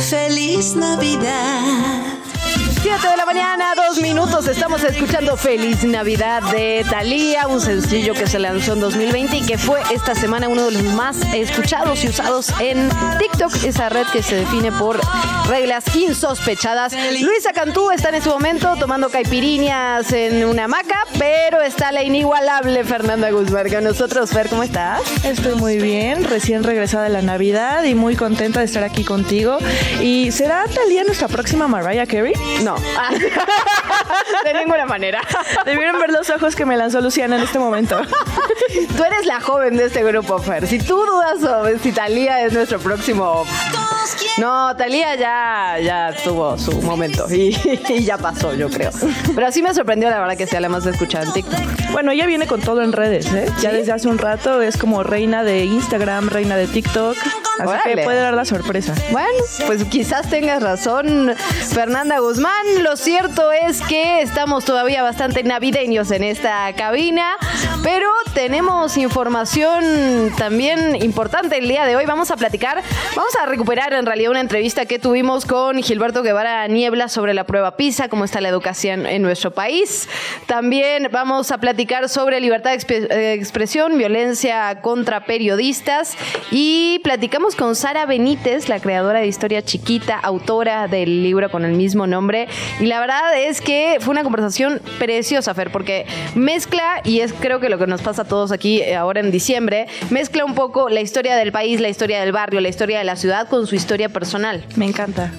Feliz Navidad. 7 de la mañana, dos minutos. Estamos escuchando Feliz Navidad de Thalía, un sencillo que se lanzó en 2020 y que fue esta semana uno de los más escuchados y usados en TikTok, esa red que se define por reglas insospechadas. Luisa Cantú está en este momento tomando caipiriñas en una hamaca, pero está la inigualable Fernanda Guzmán con nosotros. Fer, ¿cómo estás? Estoy muy bien, recién regresada de la Navidad y muy contenta de estar aquí contigo. ¿Y será Talía nuestra próxima Mariah Carey? No. de ninguna manera. Debieron ver los ojos que me lanzó Luciana en este momento. Tú eres la joven de este grupo, Fer. Si tú dudas sobre si Talía es nuestro próximo. No, Talía ya, ya tuvo su momento y, y ya pasó, yo creo. Pero sí me sorprendió, la verdad, que sea la más escuchada en TikTok. Bueno, ella viene con todo en redes, ¿eh? Ya desde hace un rato es como reina de Instagram, reina de TikTok. Así Órale. que puede dar la sorpresa. Bueno, pues quizás tengas razón, Fernanda Guzmán. Lo cierto es que estamos todavía bastante navideños en esta cabina, pero tenemos información también importante el día de hoy. Vamos a platicar, vamos a recuperar en realidad una entrevista que tuvimos con Gilberto Guevara Niebla sobre la prueba PISA, cómo está la educación en nuestro país. También vamos a platicar sobre libertad de eh, expresión, violencia contra periodistas y platicamos con Sara Benítez, la creadora de Historia Chiquita, autora del libro con el mismo nombre. Y la verdad es que fue una conversación preciosa, Fer, porque mezcla, y es creo que lo que nos pasa a todos aquí eh, ahora en diciembre, mezcla un poco la historia del país, la historia del barrio, la historia de la ciudad con su historia personal. Me encanta.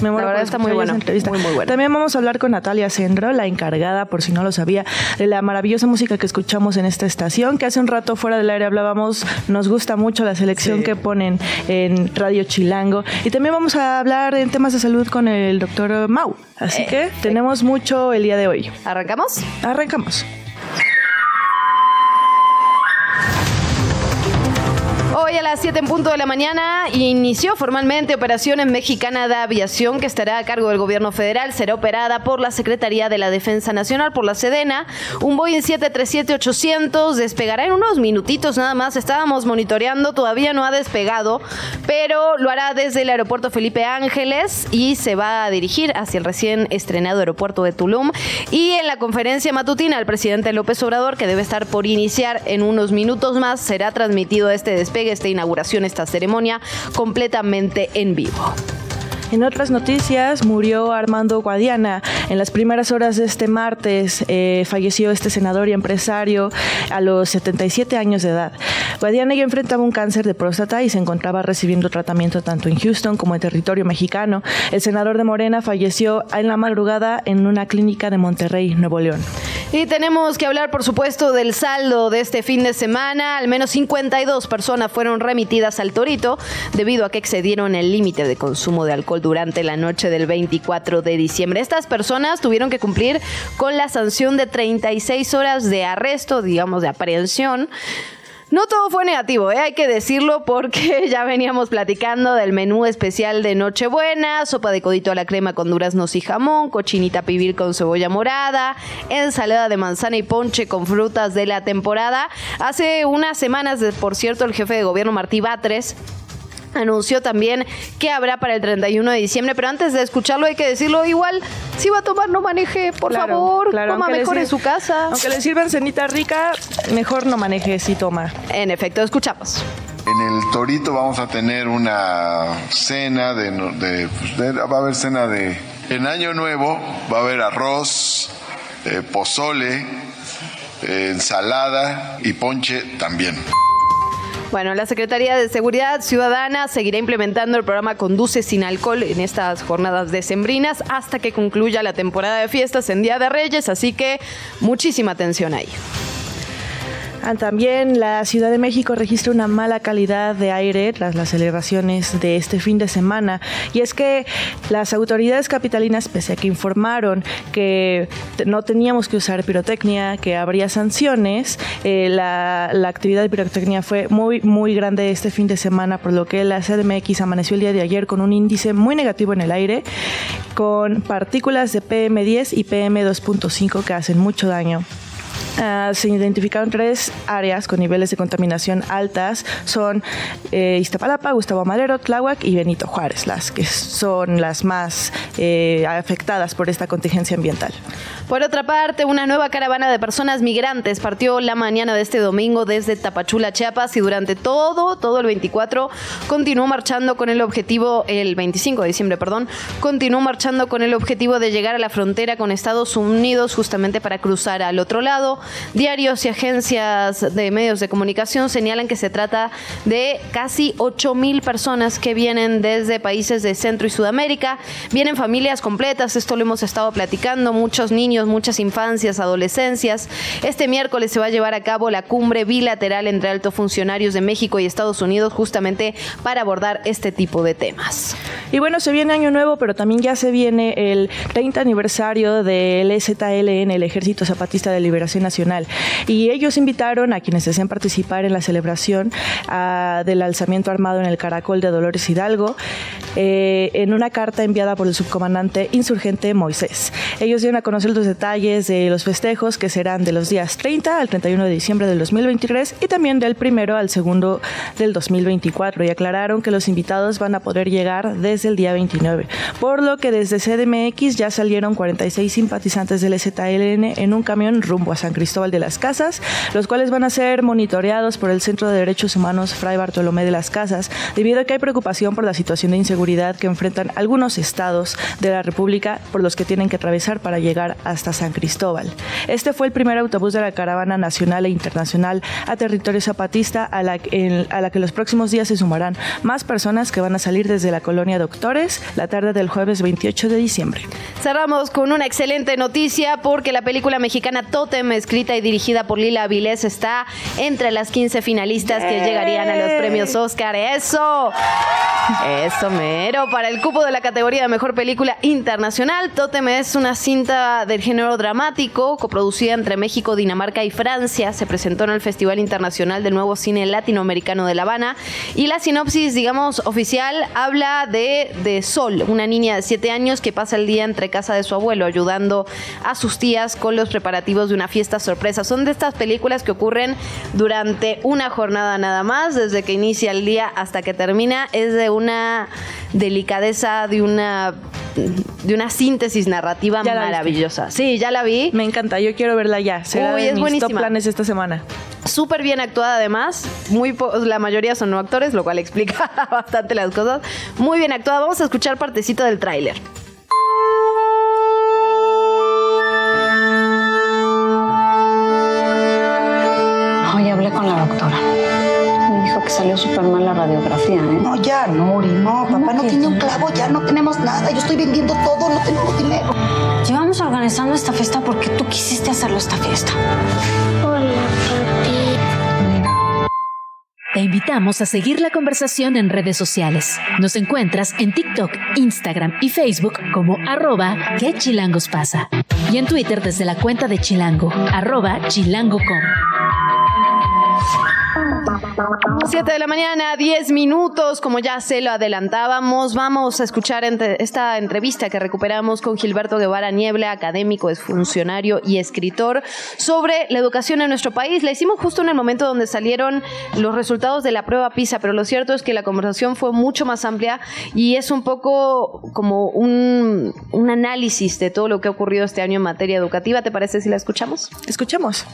Me muero La verdad por está muy entrevista. bueno. También vamos a hablar con Natalia Sendro, la encargada, por si no lo sabía, de la maravillosa música que escuchamos en esta estación, que hace un rato fuera del aire hablábamos, nos gusta mucho la selección que ponen en Radio Chilango. Y también vamos a hablar en temas de salud con el doctor Mau. Así Eh, que tenemos mucho el día de hoy. ¿Arrancamos? Arrancamos. Hoy a las 7 en punto de la mañana inició formalmente Operación Mexicana de Aviación que estará a cargo del gobierno federal. Será operada por la Secretaría de la Defensa Nacional, por la Sedena. Un Boeing 737-800 despegará en unos minutitos nada más. Estábamos monitoreando, todavía no ha despegado, pero lo hará desde el aeropuerto Felipe Ángeles y se va a dirigir hacia el recién estrenado aeropuerto de Tulum. Y en la conferencia matutina, el presidente López Obrador, que debe estar por iniciar en unos minutos más, será transmitido este despegue, esta inauguración, esta ceremonia completamente en vivo. En otras noticias, murió Armando Guadiana. En las primeras horas de este martes eh, falleció este senador y empresario a los 77 años de edad. Guadiana ya enfrentaba un cáncer de próstata y se encontraba recibiendo tratamiento tanto en Houston como en territorio mexicano. El senador de Morena falleció en la madrugada en una clínica de Monterrey, Nuevo León. Y tenemos que hablar, por supuesto, del saldo de este fin de semana. Al menos 52 personas fueron remitidas al Torito debido a que excedieron el límite de consumo de alcohol durante la noche del 24 de diciembre. Estas personas tuvieron que cumplir con la sanción de 36 horas de arresto, digamos, de aprehensión. No todo fue negativo, ¿eh? hay que decirlo porque ya veníamos platicando del menú especial de Nochebuena, sopa de codito a la crema con duraznos y jamón, cochinita pibil con cebolla morada, ensalada de manzana y ponche con frutas de la temporada. Hace unas semanas, por cierto, el jefe de gobierno Martí Batres anunció también que habrá para el 31 de diciembre, pero antes de escucharlo hay que decirlo igual, si va a tomar no maneje, por Claro, favor, claro, coma mejor en su casa. Aunque le sirvan cenita rica, mejor no maneje si toma. En efecto, escuchamos. En el Torito vamos a tener una cena de, de- pues, de- va a haber cena de en Año Nuevo va a haber arroz, eh, pozole, eh, ensalada y ponche también. Bueno, la Secretaría de Seguridad Ciudadana seguirá implementando el programa Conduce sin alcohol en estas jornadas decembrinas hasta que concluya la temporada de fiestas en Día de Reyes, así que muchísima atención ahí. Ah, también la Ciudad de México registra una mala calidad de aire tras las celebraciones de este fin de semana. Y es que las autoridades capitalinas, pese a que informaron que no teníamos que usar pirotecnia, que habría sanciones, eh, la, la, actividad de pirotecnia fue muy, muy grande este fin de semana, por lo que la CDMX amaneció el día de ayer con un índice muy negativo en el aire, con partículas de PM10 y PM2.5 que hacen mucho daño. Uh, se identificaron tres áreas con niveles de contaminación altas. Son eh, Iztapalapa, Gustavo Madero, Tláhuac y Benito Juárez, las que son las más eh, afectadas por esta contingencia ambiental. Por otra parte, una nueva caravana de personas migrantes partió la mañana de este domingo desde Tapachula, Chiapas, y durante todo, todo el 24 continuó marchando con el objetivo, el 25 de diciembre, perdón, continuó marchando con el objetivo de llegar a la frontera con Estados Unidos justamente para cruzar al otro lado. Diarios y agencias de medios de comunicación señalan que se trata de casi 8 mil personas que vienen desde países de Centro y Sudamérica. Vienen familias completas, esto lo hemos estado platicando, muchos niños, muchas infancias, adolescencias. Este miércoles se va a llevar a cabo la cumbre bilateral entre altos funcionarios de México y Estados Unidos justamente para abordar este tipo de temas. Y bueno, se viene Año Nuevo, pero también ya se viene el 30 aniversario del EZLN, el Ejército Zapatista de Liberación. Y ellos invitaron a quienes desean participar en la celebración uh, del alzamiento armado en el Caracol de Dolores Hidalgo eh, en una carta enviada por el subcomandante insurgente Moisés. Ellos dieron a conocer los detalles de los festejos que serán de los días 30 al 31 de diciembre del 2023 y también del primero al segundo del 2024 y aclararon que los invitados van a poder llegar desde el día 29, por lo que desde CDMX ya salieron 46 simpatizantes del ZLN en un camión rumbo a San Cristóbal de las Casas, los cuales van a ser monitoreados por el Centro de Derechos Humanos Fray Bartolomé de las Casas, debido a que hay preocupación por la situación de inseguridad que enfrentan algunos estados de la República por los que tienen que atravesar para llegar hasta San Cristóbal. Este fue el primer autobús de la caravana nacional e internacional a territorio zapatista a la, que los próximos días se sumarán más personas que van a salir desde la colonia Doctores la tarde del jueves 28 de diciembre. Cerramos con una excelente noticia porque la película mexicana Totem, escrita y dirigida por Lila Avilés, está entre las 15 finalistas que llegarían a los premios Oscar. ¡Eso! Eso mero. Para el cupo de la categoría de mejor película internacional, Totem es una cinta del género dramático, coproducida entre México, Dinamarca y Francia. Se presentó en el Festival Internacional del Nuevo Cine Latinoamericano de La Habana. Y la sinopsis, digamos, oficial, habla de, de Sol, una niña de 7 años que pasa el día entre casa de su abuelo, ayudando a sus tías con los preparativos de una fiesta sorpresa. Son de estas películas que ocurren durante una jornada nada más, desde que inicia el día hasta que termina. Es de una delicadeza, de una de una síntesis narrativa maravillosa. Sí, ya la vi. Me encanta, yo quiero verla ya. Será Uy, de es mis top buenísima. planes esta semana. Súper bien actuada además. Muy po- la mayoría son no actores, lo cual explica bastante las cosas. Muy bien actuada. Vamos a escuchar partecito del tráiler. Con la doctora. Me dijo que salió súper mal la radiografía, ¿eh? No, ya, no, Uri, no. Papá no tiene un clavo, ya no tenemos nada. Yo estoy vendiendo todo, no tenemos dinero. Llevamos organizando esta fiesta porque tú quisiste hacerlo esta fiesta. Te invitamos a seguir la conversación en redes sociales. Nos encuentras en TikTok, Instagram y Facebook como arroba que chilangos pasa. Y en Twitter desde la cuenta de Chilango, arroba chilango.com. 7 de la mañana, 10 minutos, como ya se lo adelantábamos, vamos a escuchar entre- esta entrevista que recuperamos con Gilberto Guevara Niebla, académico, es funcionario y escritor, sobre la educación en nuestro país. La hicimos justo en el momento donde salieron los resultados de la prueba PISA, pero lo cierto es que la conversación fue mucho más amplia y es un poco como un, un análisis de todo lo que ha ocurrido este año en materia educativa. ¿Te parece si la escuchamos? Escuchemos.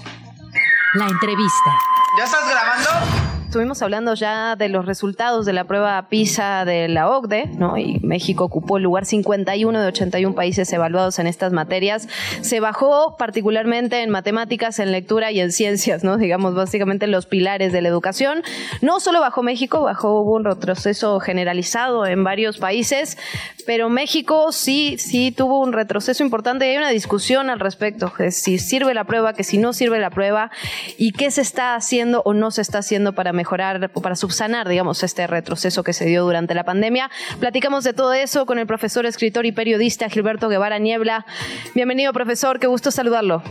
La entrevista. ¿Ya estás grabando? Estuvimos hablando ya de los resultados de la prueba PISA de la OCDE, ¿no? Y México ocupó el lugar 51 de 81 países evaluados en estas materias. Se bajó particularmente en matemáticas, en lectura y en ciencias, ¿no? Digamos, básicamente los pilares de la educación. No solo bajó México, bajó, un retroceso generalizado en varios países, pero México sí, sí tuvo un retroceso importante y hay una discusión al respecto, de si sirve la prueba, que si no sirve la prueba y qué se está haciendo o no se está haciendo para mejorar o para subsanar, digamos, este retroceso que se dio durante la pandemia. Platicamos de todo eso con el profesor, escritor y periodista Gilberto Guevara Niebla. Bienvenido, profesor, qué gusto saludarlo.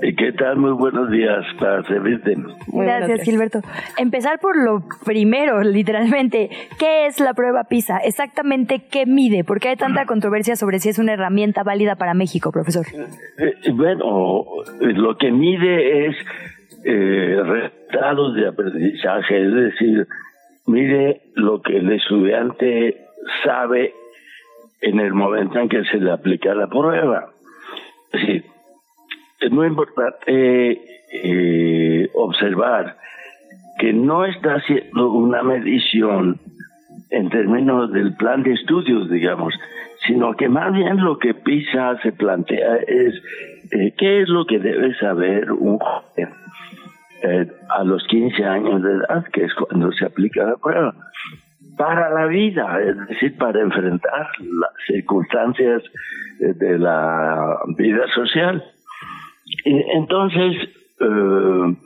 ¿Qué tal? Muy buenos días para servirte. Gracias, Gilberto. Empezar por lo primero, literalmente. ¿Qué es la prueba PISA? Exactamente qué mide? ¿Por qué hay tanta controversia sobre si es una herramienta válida para México, profesor? Eh, bueno, lo que mide es eh, de aprendizaje, es decir, mide lo que el estudiante sabe en el momento en que se le aplica la prueba. Es es muy importante eh, observar que no está haciendo una medición en términos del plan de estudios, digamos, sino que más bien lo que PISA se plantea es eh, qué es lo que debe saber un joven eh, a los 15 años de edad, que es cuando se aplica la prueba, para la vida, es decir, para enfrentar las circunstancias de la vida social. Entonces, eh,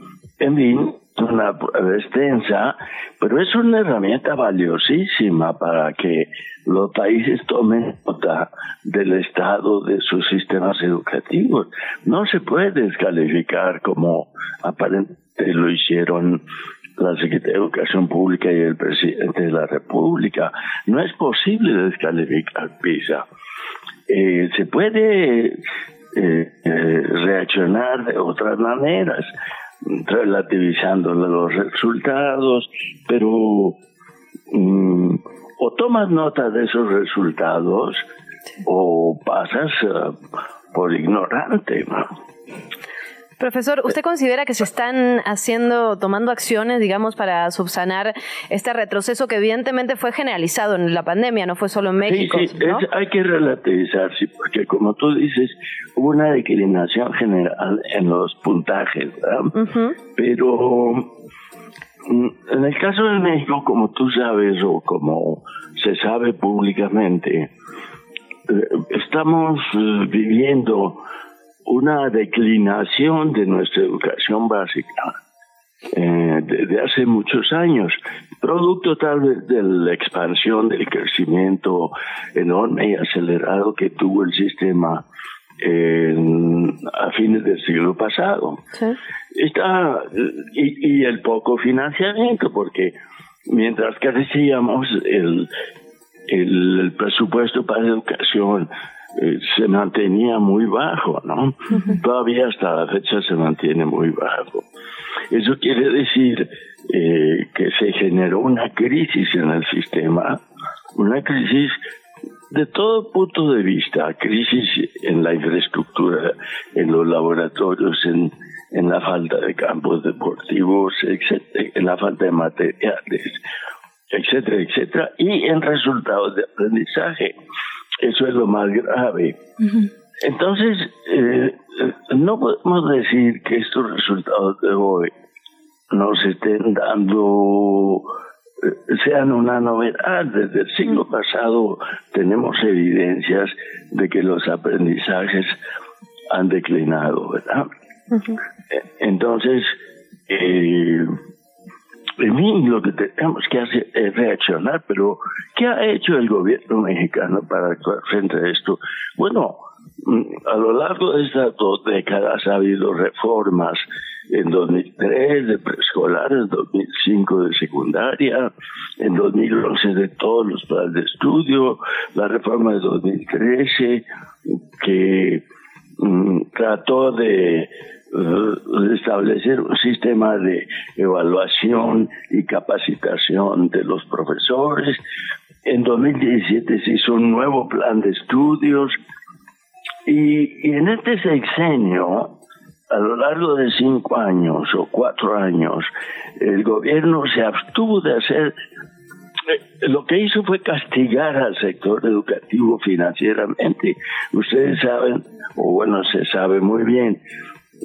en fin, una prueba extensa, pero es una herramienta valiosísima para que los países tomen nota del estado de sus sistemas educativos. No se puede descalificar como aparentemente lo hicieron la Secretaría de Educación Pública y el presidente de la República. No es posible descalificar PISA. Eh, se puede eh, eh, reaccionar de otras maneras relativizando los resultados, pero mm, o tomas nota de esos resultados o pasas eh, por ignorante. Profesor, ¿usted considera que se están haciendo, tomando acciones, digamos, para subsanar este retroceso que evidentemente fue generalizado en la pandemia, no fue solo en México? Sí, sí, hay que relativizar, sí, porque como tú dices, hubo una declinación general en los puntajes, ¿verdad? Pero mm, en el caso de México, como tú sabes o como se sabe públicamente, eh, estamos eh, viviendo una declinación de nuestra educación básica eh, desde hace muchos años, producto tal vez de la expansión, del crecimiento enorme y acelerado que tuvo el sistema a fines del siglo pasado. Está, y, y, el poco financiamiento, porque mientras crecíamos, el, el presupuesto para educación eh, se mantenía muy bajo, ¿no? Todavía hasta la fecha se mantiene muy bajo. Eso quiere decir eh, que se generó una crisis en el sistema, una crisis de todo punto de vista, crisis en la infraestructura, en los laboratorios, en, en la falta de campos deportivos, etcétera, en la falta de materiales, etcétera, etcétera, y en resultados de aprendizaje. Eso es lo más grave. Entonces, eh, no podemos decir que estos resultados de hoy nos estén dando, eh, sean una novedad. Desde el siglo pasado tenemos evidencias de que los aprendizajes han declinado, ¿verdad? Entonces, eh, en mí lo que tenemos que hacer es reaccionar, pero ¿qué ha hecho el gobierno mexicano para actuar frente a esto? Bueno, mm, a lo largo de estas dos décadas ha habido reformas en 2003 de preescolar, en 2005 de secundaria, en 2011 de todos los planes de estudio, la reforma de 2013 que mm, trató de establecer un sistema de evaluación y capacitación de los profesores. En 2017 se hizo un nuevo plan de estudios y, en este sexenio a lo largo de cinco años o cuatro años, el gobierno se abstuvo de hacer eh, lo que hizo fue castigar al sector educativo financieramente. Ustedes saben, o bueno, se sabe muy bien,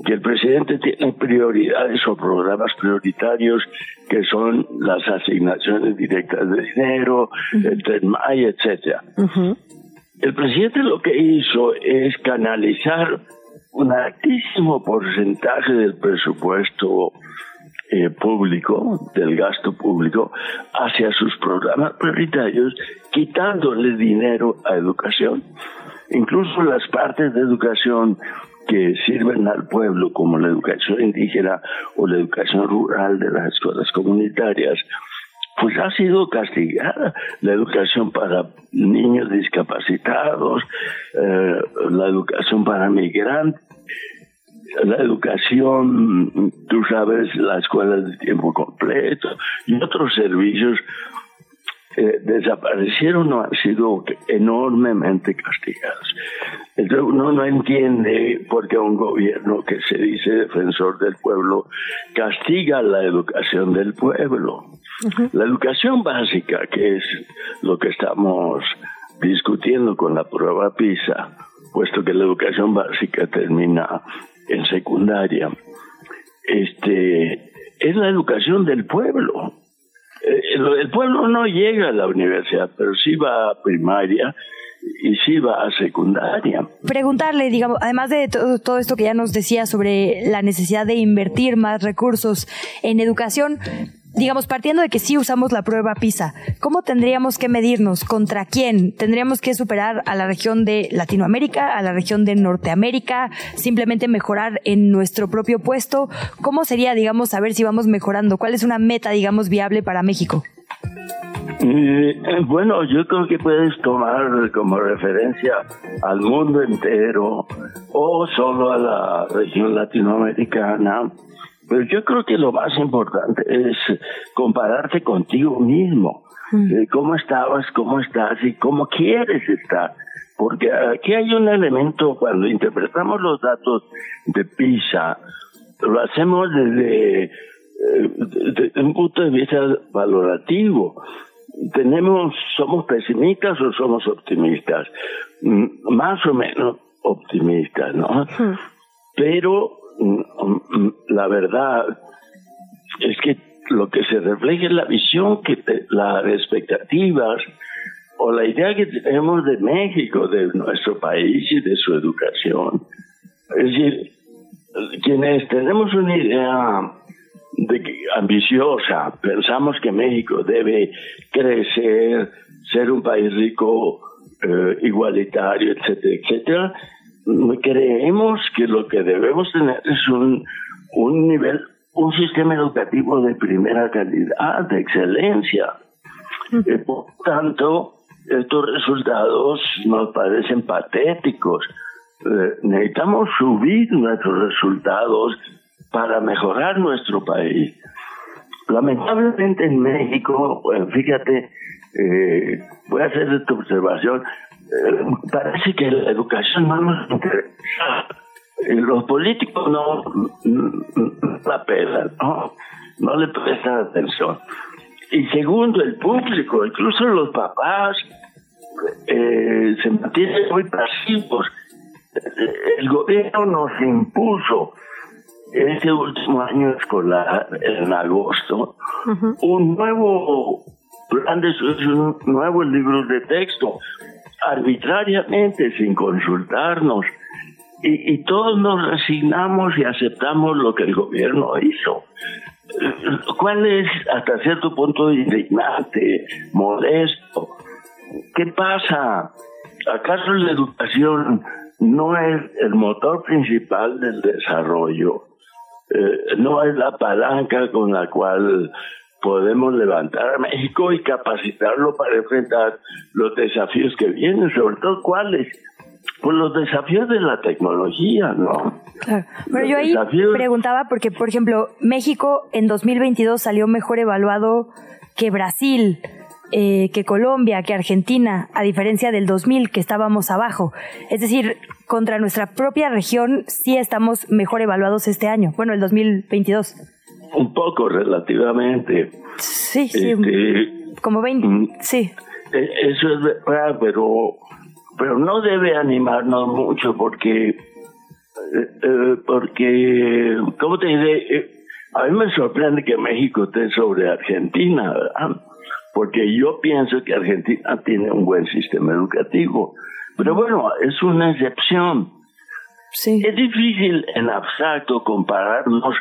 que el presidente tiene prioridades o programas prioritarios que son las asignaciones directas de dinero, el TENMAI, etcétera. El presidente lo que hizo es canalizar un altísimo porcentaje del presupuesto eh, público, del gasto público, hacia sus programas prioritarios, quitándole dinero a educación. Incluso las partes de educación que sirven al pueblo, como la educación indígena o la educación rural de las escuelas comunitarias, pues ha sido castigada la educación para niños discapacitados, eh, la educación para migrantes, la educación, tú sabes, las escuelas de tiempo completo y otros servicios eh, desaparecieron o han sido enormemente castigados. Entonces uno no entiende por qué un gobierno que se dice defensor del pueblo castiga la educación del pueblo. La educación básica, que es lo que estamos discutiendo con la prueba PISA, puesto que la educación básica termina en secundaria, este, es la educación del pueblo. Eh, el, pueblo no llega a la universidad, pero sí va a primaria y sí va a secundaria. Preguntarle, digamos, además de todo, todo, esto que ya nos decía sobre la necesidad de invertir más recursos en educación, digamos, partiendo de que sí usamos la prueba PISA, ¿cómo tendríamos que medirnos? ¿Contra quién? ¿Tendríamos que superar a la región de Latinoamérica, a la región de Norteamérica? ¿Simplemente mejorar en nuestro propio puesto? ¿Cómo sería, digamos, saber si vamos mejorando? ¿Cuál es una meta, digamos, viable para México? Eh, bueno, yo creo que puedes tomar como referencia al mundo entero o solo a la región latinoamericana pero yo creo que lo más importante es compararte contigo mismo. Mm. Eh, ¿Cómo estabas, cómo estás y cómo quieres estar? Porque aquí hay un elemento, cuando interpretamos los datos de PISA, lo hacemos desde, eh, un punto de vista valorativo. Tenemos, somos pesimistas o somos optimistas, mm, más o menos optimistas, ¿no? Mm. Pero la verdad es que lo que se refleja es la visión, que las expectativas o la idea que tenemos de México, de nuestro país y de su educación. Es decir, quienes tenemos una idea de ambiciosa, pensamos que México debe crecer, ser un país rico, eh, igualitario, etcétera, etcétera, creemos que lo que debemos tener es un, un nivel, un sistema educativo de primera calidad, de excelencia. Y por tanto, estos resultados nos parecen patéticos. Eh, necesitamos subir nuestros resultados para mejorar nuestro país. Lamentablemente en México, fíjate, eh, voy a hacer esta observación, parece que la educación no nos interesa. Los políticos no, la pelan, ¿no? no le prestan atención. Y segundo, el público, incluso los papás, eh, se mantienen muy pasivos. El gobierno nos impuso este último año escolar, en agosto, un nuevo plan de un nuevo libro de texto arbitrariamente, sin consultarnos. Y, todos nos resignamos y aceptamos lo que el gobierno hizo. ¿Cuál es, hasta cierto punto, indignante, modesto? ¿Qué pasa? ¿Acaso la educación no es el motor principal del desarrollo? Eh, no es la palanca con la cual podemos levantar a México y capacitarlo para enfrentar los desafíos que vienen, sobre todo cuáles. Pues los desafíos de la tecnología, ¿no? Claro. Pero yo ahí preguntaba porque, por ejemplo, México en 2022 salió mejor evaluado que Brasil. eh, que Colombia, que Argentina, a diferencia del 2000 que estábamos abajo. Es decir, contra nuestra propia región sí estamos mejor evaluados este año, bueno, el 2022. Un poco relativamente. Sí, sí. Este, como 20, mm, sí. E, eso es verdad, pero, pero no debe animarnos mucho porque, eh, eh, porque, ¿cómo te diré? A mí me sorprende que México esté sobre Argentina, ¿verdad? porque yo pienso que Argentina tiene un buen sistema educativo. Pero bueno, es una excepción. Es difícil en abstracto compararnos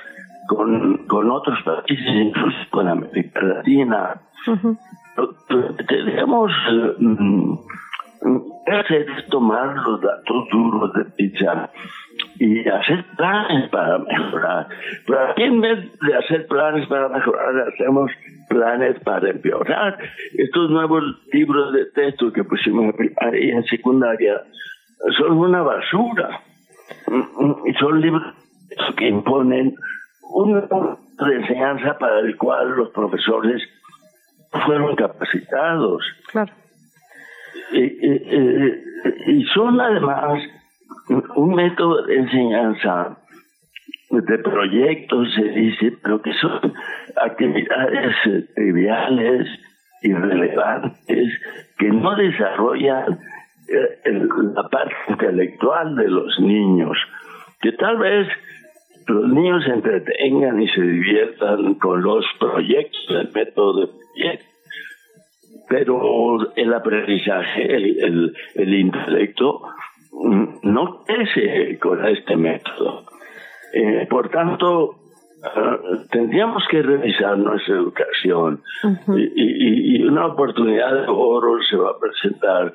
con, con otros países, incluso con América Latina. Tenemos uh, hacer es tomar los datos duros de Pizarro y hacer planes para mejorar. Pero aquí en vez de hacer planes para mejorar, hacemos planes para empeorar. Estos nuevos libros de texto que pusimos en primaria y en secundaria son una basura. Y son libros que imponen una de enseñanza para el cual los profesores fueron capacitados. Claro. y son además un método de enseñanza de proyectos, se dice, pero que son actividades eh, triviales, irrelevantes, que no desarrollan eh, la parte intelectual de los niños, que tal vez los niños se entretengan y se diviertan con los proyectos, el método de proyectos, pero el aprendizaje, el, el intelecto, no crece con este método. Eh, por tanto, ah, tendríamos que revisar nuestra educación. Y, una oportunidad de oro se va a presentar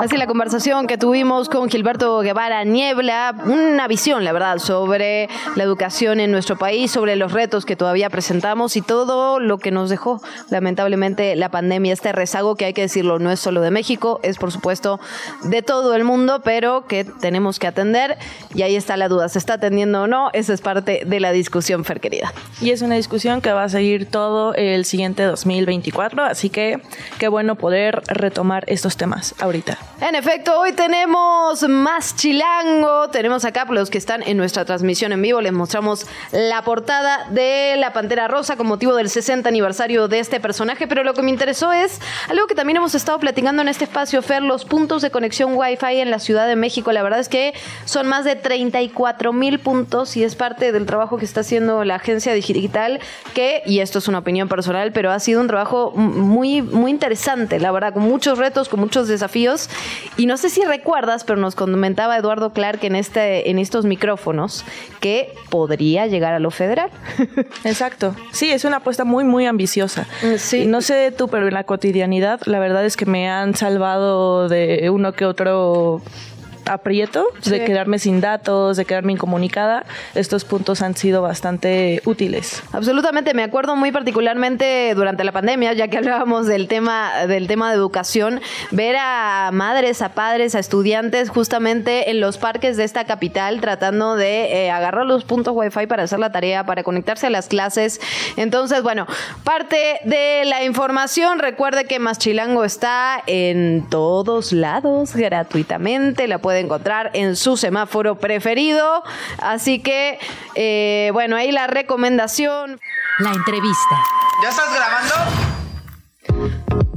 Así la conversación que tuvimos con Gilberto Guevara Niebla, una visión, la verdad, sobre la educación en nuestro país, sobre los retos que todavía presentamos y todo lo que nos dejó, lamentablemente, la pandemia, este rezago que hay que decirlo, no es solo de México, es por supuesto de todo el mundo, pero que tenemos que atender y ahí está la duda, ¿se está atendiendo o no? Esa es parte de la discusión, Fer querida. Y es una discusión que va a seguir todo el siguiente 2024, así que qué bueno poder retomar esto temas ahorita. En efecto, hoy tenemos más chilango. Tenemos acá los que están en nuestra transmisión en vivo. Les mostramos la portada de la Pantera Rosa con motivo del 60 aniversario de este personaje. Pero lo que me interesó es algo que también hemos estado platicando en este espacio, Fer, los puntos de conexión Wi-Fi en la Ciudad de México. La verdad es que son más de 34 mil puntos y es parte del trabajo que está haciendo la agencia digital que, y esto es una opinión personal, pero ha sido un trabajo muy, muy interesante, la verdad, con muchos retos, con muchos desafíos. Y no sé si recuerdas, pero nos comentaba Eduardo Clark en, este, en estos micrófonos que podría llegar a lo federal. Exacto. Sí, es una apuesta muy, muy ambiciosa. Sí. no sé tú, pero en la cotidianidad, la verdad es que me han salvado de uno que otro aprieto, de quedarme sin datos, de quedarme incomunicada, estos puntos han sido bastante útiles. Absolutamente, me acuerdo muy particularmente durante la pandemia, ya que hablábamos del tema del tema de educación, ver a madres, a padres, a estudiantes justamente en los parques de esta capital tratando de eh, agarrar los puntos wifi para hacer la tarea, para conectarse a las clases. Entonces, bueno, parte de la información, recuerde que Más Chilango está en todos lados gratuitamente, la puede encontrar en su semáforo preferido. Así que, eh, bueno, ahí la recomendación. La entrevista. ¿Ya estás grabando?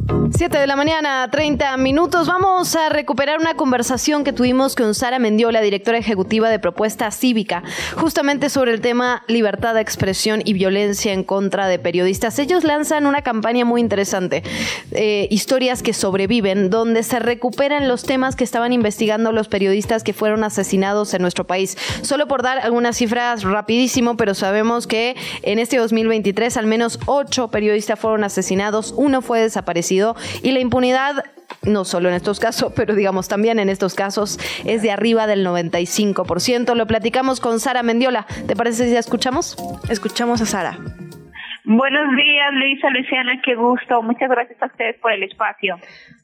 7 de la mañana, 30 minutos. Vamos a recuperar una conversación que tuvimos con Sara Mendiola, directora ejecutiva de Propuesta Cívica, justamente sobre el tema libertad de expresión y violencia en contra de periodistas. Ellos lanzan una campaña muy interesante, eh, Historias que sobreviven, donde se recuperan los temas que estaban investigando los periodistas que fueron asesinados en nuestro país. Solo por dar algunas cifras rapidísimo, pero sabemos que en este 2023 al menos ocho periodistas fueron asesinados, uno fue desaparecido y la impunidad no solo en estos casos, pero digamos también en estos casos, es de arriba del 95%. Lo platicamos con Sara Mendiola. ¿Te parece si ya escuchamos? Escuchamos a Sara. Buenos días, Luisa, Luciana, qué gusto. Muchas gracias a ustedes por el espacio.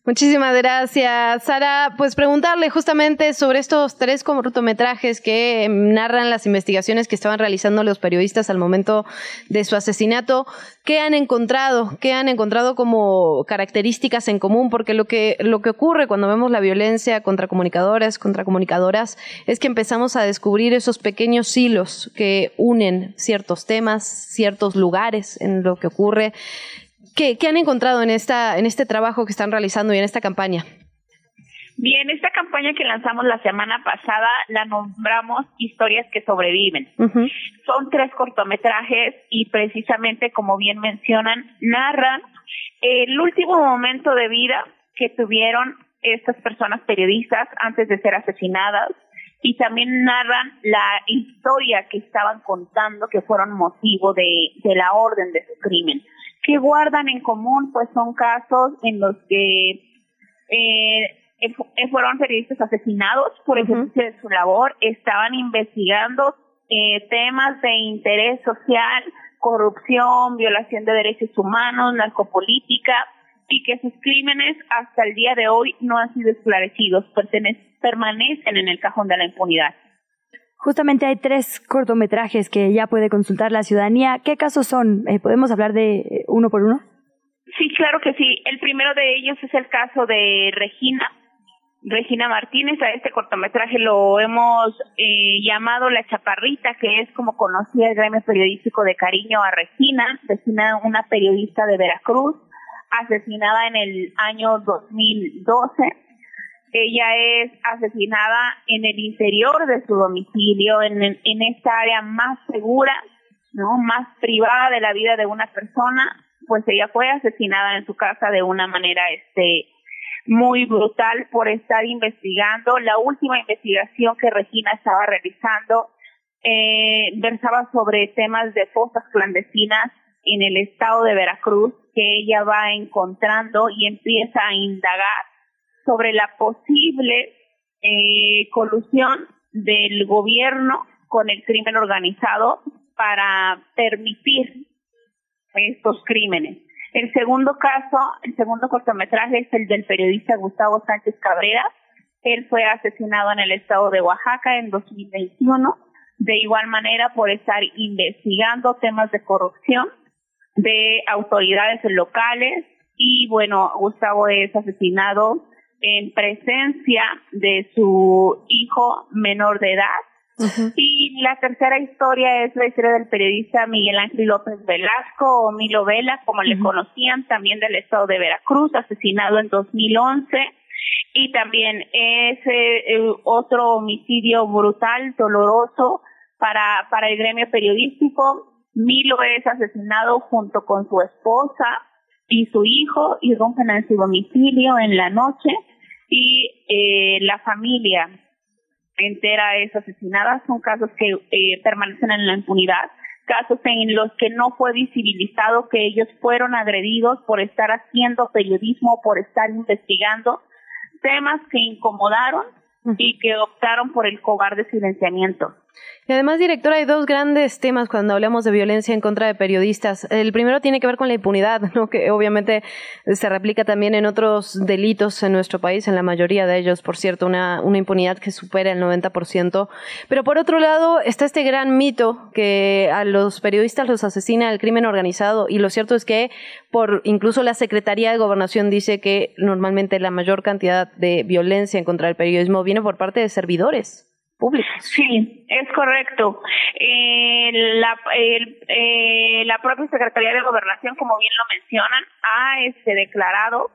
Muchísimas gracias, Sara. Pues preguntarle justamente sobre estos tres cortometrajes que narran las investigaciones que estaban realizando los periodistas al momento de su asesinato. ¿Qué han encontrado? ¿Qué han encontrado como características en común? Porque lo que, lo que ocurre cuando vemos la violencia contra comunicadores, contra comunicadoras, es que empezamos a descubrir esos pequeños hilos que unen ciertos temas, ciertos lugares en lo que ocurre. ¿Qué, han encontrado en, esta, en este trabajo que están realizando y en esta campaña? Bien, esta campaña que lanzamos la semana pasada la nombramos Historias que sobreviven. Son tres cortometrajes y precisamente, como bien mencionan, narran el último momento de vida que tuvieron estas personas periodistas antes de ser asesinadas y también narran la historia que estaban contando que fueron motivo de, de la orden de su crimen. ¿Qué guardan en común? Pues son casos en los que eh, eh fueron periodistas asesinados por ejercicio de su labor, estaban investigando eh, temas de interés social, corrupción, violación de derechos humanos, narcopolítica, y que sus crímenes hasta el día de hoy no han sido esclarecidos, permanecen en el cajón de la impunidad. Justamente hay tres cortometrajes que ya puede consultar la ciudadanía. ¿Qué casos son? Eh, ¿Podemos hablar de eh, uno por uno? Sí, claro que sí. El primero de ellos es el caso de Regina. Regina Martínez, a este cortometraje lo hemos eh, llamado La Chaparrita, que es como conocía el gremio periodístico de cariño a Regina. Regina, una periodista de Veracruz, asesinada en el año 2012 ella es asesinada en el interior de su domicilio, en, en esta área más segura, ¿no? Más privada de la vida de una persona, pues ella fue asesinada en su casa de una manera, este, muy brutal por estar investigando. La última investigación que Regina estaba realizando eh, versaba sobre temas de fosas clandestinas en el estado de Veracruz que ella va encontrando y empieza a indagar sobre la posible eh, colusión del gobierno con el crimen organizado para permitir estos crímenes. El segundo caso, el segundo cortometraje es el del periodista Gustavo Sánchez Cabrera. Él fue asesinado en el estado de Oaxaca en 2021, de igual manera por estar investigando temas de corrupción de autoridades locales y bueno, Gustavo es asesinado en presencia de su hijo menor de edad. Y la tercera historia es la historia del periodista Miguel Ángel López Velasco o Milo Vela, como le conocían, también del estado de Veracruz, asesinado en 2011. Y también ese otro homicidio brutal, doloroso para, para el gremio periodístico. Milo es asesinado junto con su esposa y su hijo y rompen en su domicilio en la noche y eh, la familia entera es asesinada. Son casos que eh, permanecen en la impunidad, casos en los que no fue visibilizado que ellos fueron agredidos por estar haciendo periodismo, por estar investigando temas que incomodaron y que optaron por el cobarde silenciamiento. Y además, directora, hay dos grandes temas cuando hablamos de violencia en contra de periodistas. El primero tiene que ver con la impunidad, ¿no? que obviamente se replica también en otros delitos en nuestro país, en la mayoría de ellos, por cierto, una, una impunidad que supera el 90%. Pero por otro lado está este gran mito que a los periodistas los asesina el crimen organizado y lo cierto es que por incluso la Secretaría de Gobernación dice que normalmente la mayor cantidad de violencia en contra del periodismo viene por parte de servidores. Sí, es correcto. Eh, la, eh, la propia Secretaría de Gobernación, como bien lo mencionan, ha este, declarado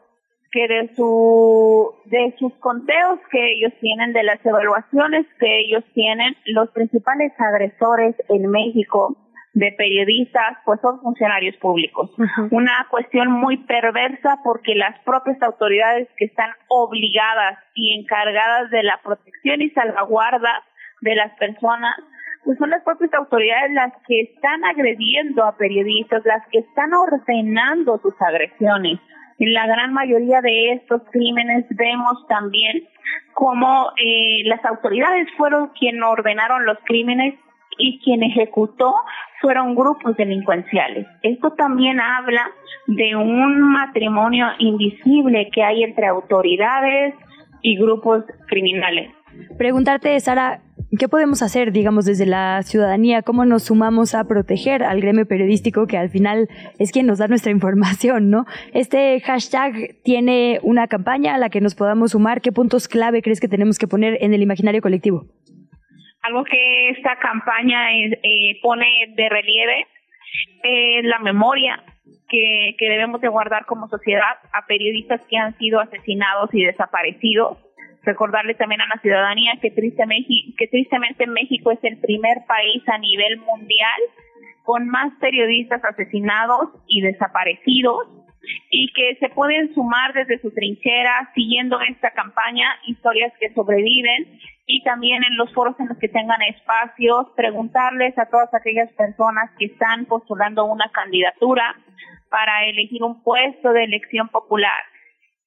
que de su de sus conteos que ellos tienen, de las evaluaciones que ellos tienen, los principales agresores en México de periodistas, pues son funcionarios públicos. Una cuestión muy perversa porque las propias autoridades que están obligadas y encargadas de la protección y salvaguarda de las personas, pues son las propias autoridades las que están agrediendo a periodistas, las que están ordenando sus agresiones. En la gran mayoría de estos crímenes vemos también cómo eh, las autoridades fueron quienes ordenaron los crímenes y quien ejecutó fueron grupos delincuenciales. Esto también habla de un matrimonio invisible que hay entre autoridades y grupos criminales. Preguntarte, Sara, ¿Qué podemos hacer, digamos, desde la ciudadanía? ¿Cómo nos sumamos a proteger al gremio periodístico que al final es quien nos da nuestra información, ¿no? Este hashtag tiene una campaña a la que nos podamos sumar. ¿Qué puntos clave crees que tenemos que poner en el imaginario colectivo? Algo que esta campaña eh, pone de relieve es la memoria que, debemos de guardar como sociedad a periodistas que han sido asesinados y desaparecidos. Recordarle también a la ciudadanía que, que tristemente México es el primer país a nivel mundial con más periodistas asesinados y desaparecidos y que se pueden sumar desde su trinchera siguiendo esta campaña historias que sobreviven y también en los foros en los que tengan espacios preguntarles a todas aquellas personas que están postulando una candidatura para elegir un puesto de elección popular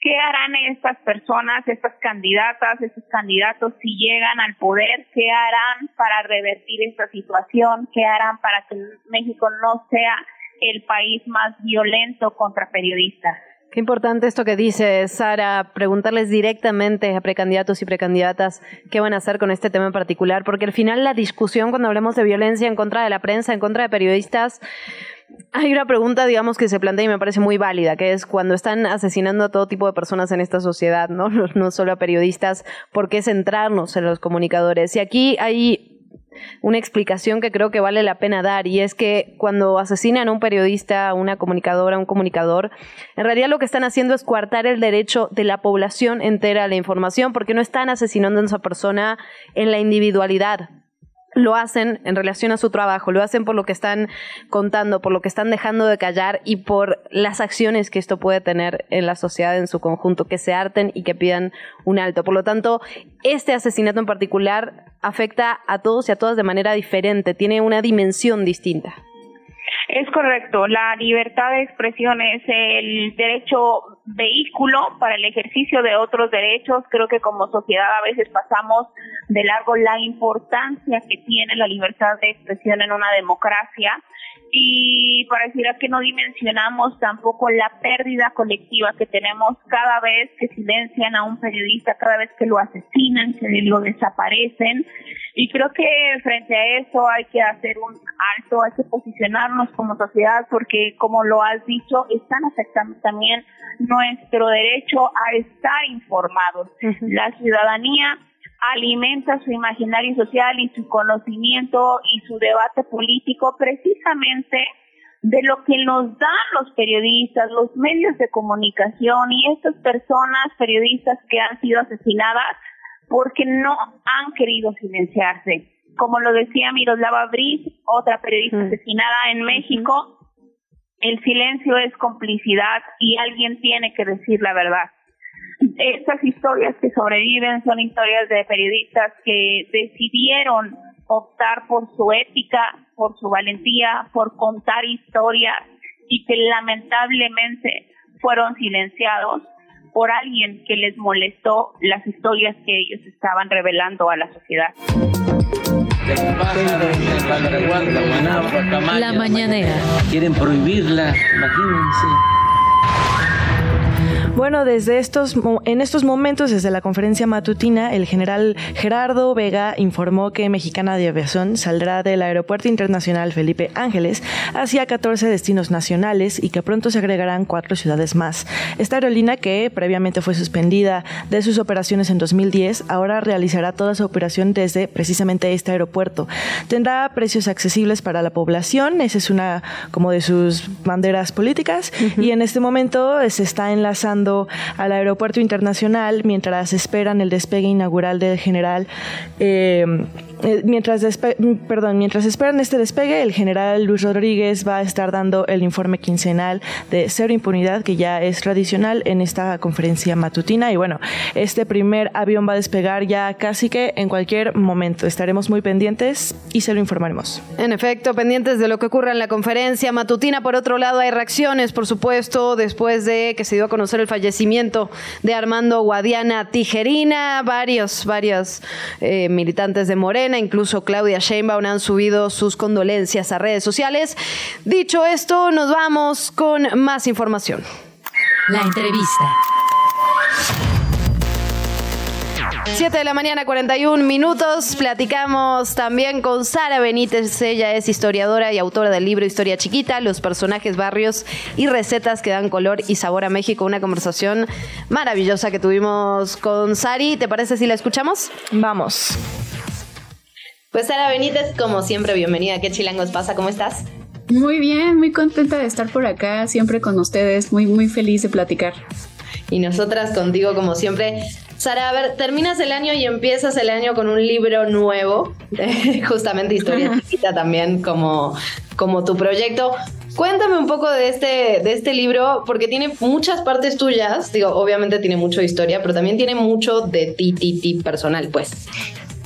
¿Qué harán estas personas, estas candidatas, estos candidatos si llegan al poder? ¿Qué harán para revertir esta situación? ¿Qué harán para que México no sea el país más violento contra periodistas? Qué importante esto que dice Sara, preguntarles directamente a precandidatos y precandidatas qué van a hacer con este tema en particular, porque al final la discusión cuando hablemos de violencia en contra de la prensa, en contra de periodistas, hay una pregunta, digamos, que se plantea y me parece muy válida, que es cuando están asesinando a todo tipo de personas en esta sociedad, ¿no? No solo a periodistas, ¿por qué centrarnos en los comunicadores? Y aquí hay una explicación que creo que vale la pena dar y es que cuando asesinan a un periodista, a una comunicadora, a un comunicador, en realidad lo que están haciendo es coartar el derecho de la población entera a la información porque no están asesinando a esa persona en la individualidad, lo hacen en relación a su trabajo, lo hacen por lo que están contando, por lo que están dejando de callar y por las acciones que esto puede tener en la sociedad en su conjunto, que se harten y que pidan un alto. Por lo tanto, este asesinato en particular afecta a todos y a todas de manera diferente, tiene una dimensión distinta. Es correcto, la libertad de expresión es el derecho vehículo para el ejercicio de otros derechos. Creo que como sociedad a veces pasamos de largo la importancia que tiene la libertad de expresión en una democracia y pareciera que no dimensionamos tampoco la pérdida colectiva que tenemos cada vez que silencian a un periodista, cada vez que lo asesinan, que lo desaparecen. Y creo que frente a eso hay que hacer un alto, hay que posicionarnos como sociedad porque, como lo has dicho, están afectando también nuestro derecho a estar informados. La ciudadanía alimenta su imaginario social y su conocimiento y su debate político precisamente de lo que nos dan los periodistas, los medios de comunicación y estas personas periodistas que han sido asesinadas porque no han querido silenciarse. Como lo decía Miroslava Briz, otra periodista mm. asesinada en México, el silencio es complicidad y alguien tiene que decir la verdad. Estas historias que sobreviven son historias de periodistas que decidieron optar por su ética, por su valentía, por contar historias y que lamentablemente fueron silenciados por alguien que les molestó las historias que ellos estaban revelando a la sociedad. La mañanera. Quieren prohibirla, imagínense. Bueno, desde estos, en estos momentos, desde la conferencia matutina, el general Gerardo Vega informó que Mexicana de Aviación saldrá del Aeropuerto Internacional Felipe Ángeles hacia 14 destinos nacionales y que pronto se agregarán cuatro ciudades más. Esta aerolínea, que previamente fue suspendida de sus operaciones en 2010, ahora realizará toda su operación desde precisamente este aeropuerto. Tendrá precios accesibles para la población, esa es una como de sus banderas políticas, y en este momento se está enlazando al aeropuerto internacional mientras esperan el despegue inaugural del general. Eh, mientras, perdón, mientras esperan este despegue, el general Luis Rodríguez va a estar dando el informe quincenal de cero impunidad, que ya es tradicional en esta conferencia matutina. Y bueno, este primer avión va a despegar ya casi que en cualquier momento. Estaremos muy pendientes y se lo informaremos. En efecto, pendientes de lo que ocurra en la conferencia matutina. Por otro lado, hay reacciones, por supuesto, después de que se dio a conocer el fallecimiento de Armando Guadiana Tijerina. Varios, varios eh, militantes de Morena Incluso Claudia Sheinbaum han subido sus condolencias a redes sociales. Dicho esto, nos vamos con más información. La entrevista. 7 de la mañana, 41 minutos. Platicamos también con Sara Benítez. Ella es historiadora y autora del libro Historia Chiquita, los personajes, barrios y recetas que dan color y sabor a México. Una conversación maravillosa que tuvimos con Sari. ¿Te parece si la escuchamos? Vamos. Pues Sara Benítez, como siempre, bienvenida. ¿Qué chilangos pasa? ¿Cómo estás? Muy bien, muy contenta de estar por acá, siempre con ustedes, muy, muy feliz de platicar. Y nosotras contigo, como siempre. Sara, a ver, terminas el año y empiezas el año con un libro nuevo, justamente Historia Chiquita también como, como tu proyecto. Cuéntame un poco de este, de este libro, porque tiene muchas partes tuyas, digo, obviamente tiene mucho de historia, pero también tiene mucho de ti, ti, ti personal, pues.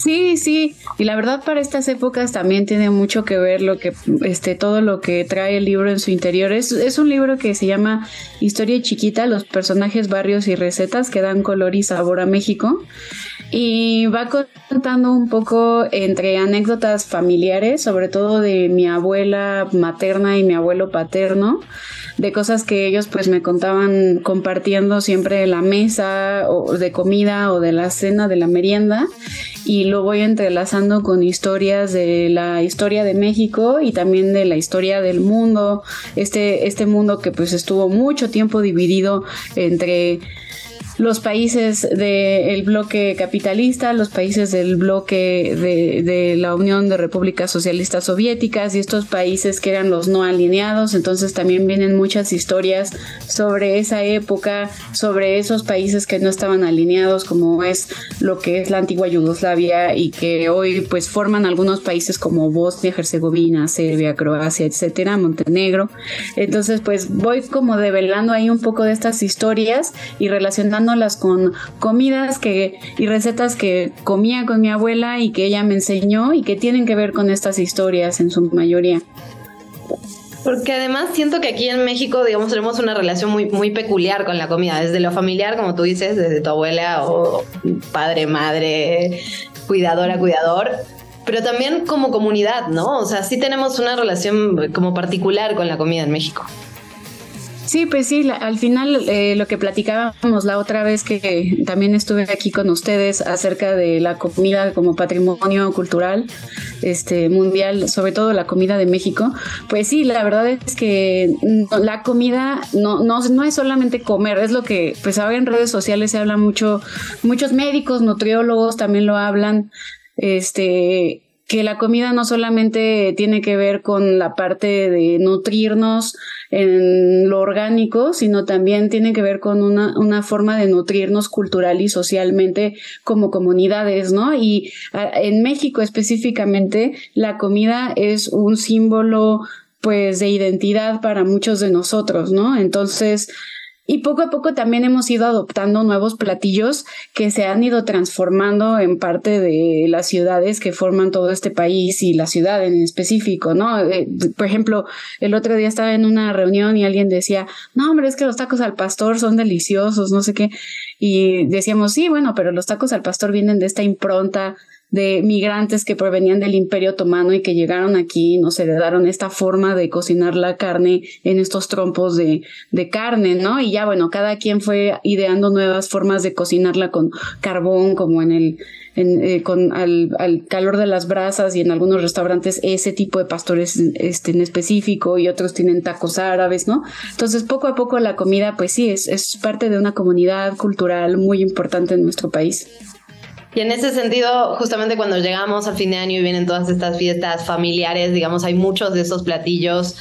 Sí, sí, y la verdad para estas épocas también tiene mucho que ver lo que, este, todo lo que trae el libro en su interior. Es, es un libro que se llama Historia chiquita, los personajes, barrios y recetas que dan color y sabor a México. Y va contando un poco entre anécdotas familiares, sobre todo de mi abuela materna y mi abuelo paterno, de cosas que ellos pues me contaban compartiendo siempre la mesa o de comida o de la cena, de la merienda. Y lo voy entrelazando con historias de la historia de México y también de la historia del mundo, este, este mundo que pues estuvo mucho tiempo dividido entre los países del bloque capitalista, los países del bloque de, de, la Unión de Repúblicas Socialistas Soviéticas y estos países que eran los no alineados. Entonces también vienen muchas historias sobre esa época, sobre esos países que no estaban alineados, como es lo que es la antigua Yugoslavia y que hoy pues forman algunos países como Bosnia, Herzegovina, Serbia, Croacia, etcétera, Montenegro. Entonces pues voy como develando ahí un poco de estas historias y relacionando con comidas que, y recetas que comía con mi abuela y que ella me enseñó y que tienen que ver con estas historias en su mayoría. Porque además siento que aquí en México, digamos, tenemos una relación muy, muy peculiar con la comida, desde lo familiar, como tú dices, desde tu abuela o padre, madre, cuidadora, cuidador, pero también como comunidad, ¿no? O sea, sí tenemos una relación como particular con la comida en México. Sí, pues sí, al final eh, lo que platicábamos la otra vez que también estuve aquí con ustedes acerca de la comida como patrimonio cultural este mundial, sobre todo la comida de México, pues sí, la verdad es que la comida no, no, no es solamente comer, es lo que pues ahora en redes sociales se habla mucho, muchos médicos, nutriólogos también lo hablan, este que la comida no solamente tiene que ver con la parte de nutrirnos en lo orgánico, sino también tiene que ver con una, una forma de nutrirnos cultural y socialmente como comunidades, ¿no? Y en México específicamente, la comida es un símbolo pues de identidad para muchos de nosotros, ¿no? Entonces, y poco a poco también hemos ido adoptando nuevos platillos que se han ido transformando en parte de las ciudades que forman todo este país y la ciudad en específico, ¿no? Eh, por ejemplo, el otro día estaba en una reunión y alguien decía, no, hombre, es que los tacos al pastor son deliciosos, no sé qué. Y decíamos, sí, bueno, pero los tacos al pastor vienen de esta impronta de migrantes que provenían del Imperio Otomano y que llegaron aquí nos heredaron esta forma de cocinar la carne en estos trompos de, de carne, ¿no? Y ya, bueno, cada quien fue ideando nuevas formas de cocinarla con carbón, como en el, en, eh, con al, al, calor de las brasas y en algunos restaurantes ese tipo de pastores este, en específico y otros tienen tacos árabes, ¿no? Entonces poco a poco la comida pues sí es, es parte de una comunidad cultural muy importante en nuestro país. Y en ese sentido, justamente cuando llegamos a fin de año y vienen todas estas fiestas familiares, digamos, hay muchos de esos platillos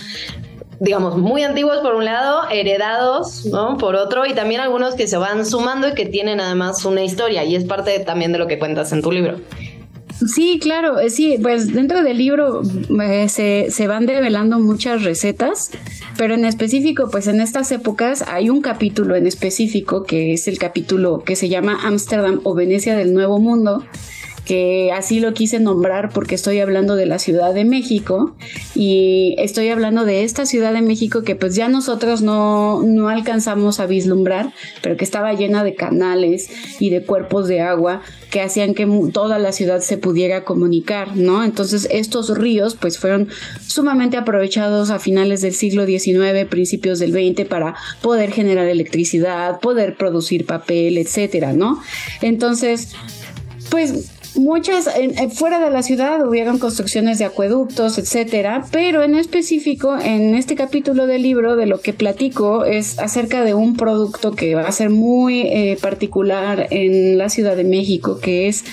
digamos, muy antiguos por un lado, heredados, ¿no? Por otro, y también algunos que se van sumando y que tienen además una historia, y es parte también de lo que cuentas en tu libro. Sí, claro, eh, sí, pues dentro del libro eh, se, se, van develando muchas recetas, pero en específico, pues en estas épocas hay un capítulo en específico que es el capítulo que se llama Ámsterdam o Venecia del Nuevo Mundo, que así lo quise nombrar porque estoy hablando de la Ciudad de México y estoy hablando de esta Ciudad de México que pues ya nosotros no, no alcanzamos a vislumbrar, pero que estaba llena de canales y de cuerpos de agua que hacían que toda la ciudad se pudiera comunicar, ¿no? Entonces estos ríos pues fueron sumamente aprovechados a finales del siglo XIX, principios del XX para poder generar electricidad, poder producir papel, etcétera, ¿no? Entonces, pues muchas fuera de la ciudad hubieron construcciones de acueductos, etcétera, pero en específico en este capítulo del libro de lo que platico es acerca de un producto que va a ser muy eh, particular en la Ciudad de México, que es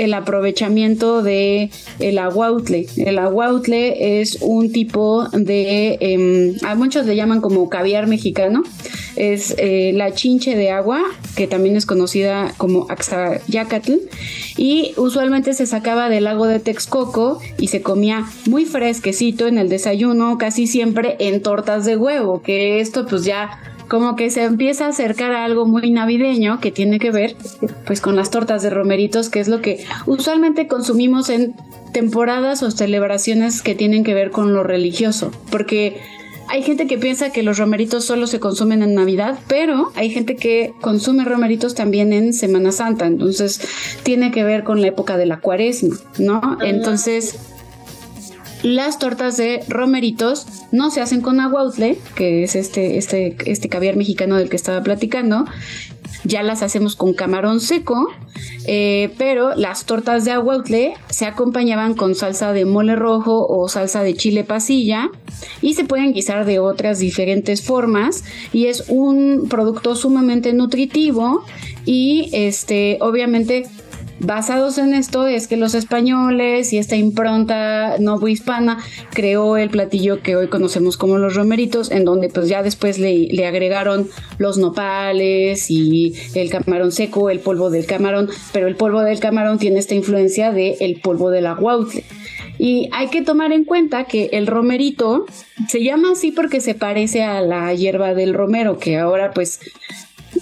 el aprovechamiento de el aguautle. El aguautle es un tipo de, em, a muchos le llaman como caviar mexicano, es eh, la chinche de agua, que también es conocida como axayacatl, y usualmente se sacaba del lago de Texcoco y se comía muy fresquecito en el desayuno, casi siempre en tortas de huevo, que esto pues ya como que se empieza a acercar a algo muy navideño que tiene que ver pues con las tortas de romeritos, que es lo que usualmente consumimos en temporadas o celebraciones que tienen que ver con lo religioso, porque hay gente que piensa que los romeritos solo se consumen en Navidad, pero hay gente que consume romeritos también en Semana Santa, entonces tiene que ver con la época de la cuaresma, ¿no? Entonces las tortas de romeritos no se hacen con aguautle, que es este, este, este caviar mexicano del que estaba platicando. Ya las hacemos con camarón seco, eh, pero las tortas de aguautle se acompañaban con salsa de mole rojo o salsa de chile pasilla y se pueden guisar de otras diferentes formas y es un producto sumamente nutritivo y este obviamente Basados en esto es que los españoles y esta impronta novohispana creó el platillo que hoy conocemos como los romeritos, en donde pues ya después le, agregaron los nopales y el camarón seco, el polvo del camarón, pero el polvo del camarón tiene esta influencia del el polvo del aguautle. Y hay que tomar en cuenta que el romerito se llama así porque se parece a la hierba del romero, que ahora pues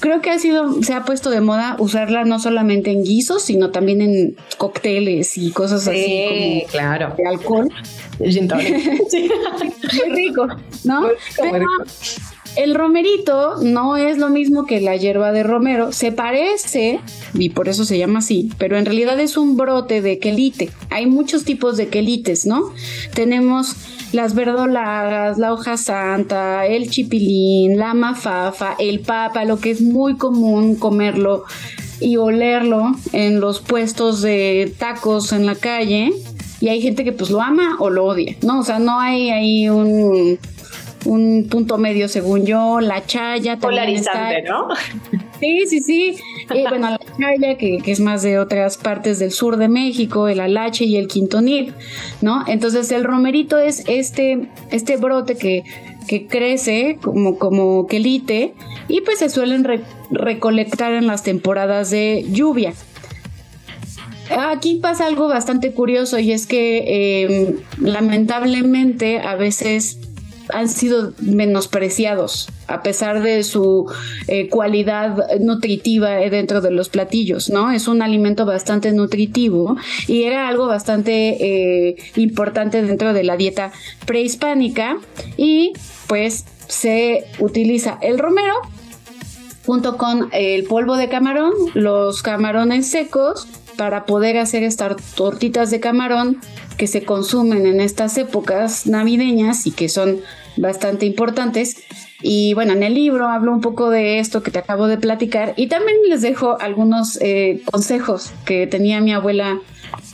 creo que ha sido, se ha puesto de moda usarla no solamente en guisos, sino también en cócteles y cosas así como claro. de alcohol. Muy rico, ¿no? El romerito no es lo mismo que la hierba de romero, se parece, y por eso se llama así, pero en realidad es un brote de quelite. Hay muchos tipos de quelites, ¿no? Tenemos las verdolagas, la hoja santa, el chipilín, la mafafa, el papa, lo que es muy común comerlo y olerlo en los puestos de tacos en la calle. Y hay gente que pues lo ama o lo odia, ¿no? O sea, no hay ahí un un punto medio según yo, la chaya Polarizante, ¿no? Sí, sí, sí. Eh, bueno, la chaya, que, es más de otras partes del sur de México, el alache y el quintonil, ¿no? Entonces el romerito es este, este brote que, que crece como, como quelite y pues se suelen recolectar en las temporadas de lluvia. Aquí pasa algo bastante curioso y es que em, lamentablemente a veces han sido menospreciados a pesar de su eh, cualidad nutritiva dentro de los platillos, ¿no? Es un alimento bastante nutritivo y era algo bastante eh, importante dentro de la dieta prehispánica y pues se utiliza el romero junto con el polvo de camarón, los camarones secos para poder hacer estas tortitas de camarón que se consumen en estas épocas navideñas y que son bastante importantes. Y bueno, en el libro hablo un poco de esto que te acabo de platicar y también les dejo algunos eh, consejos que tenía mi abuela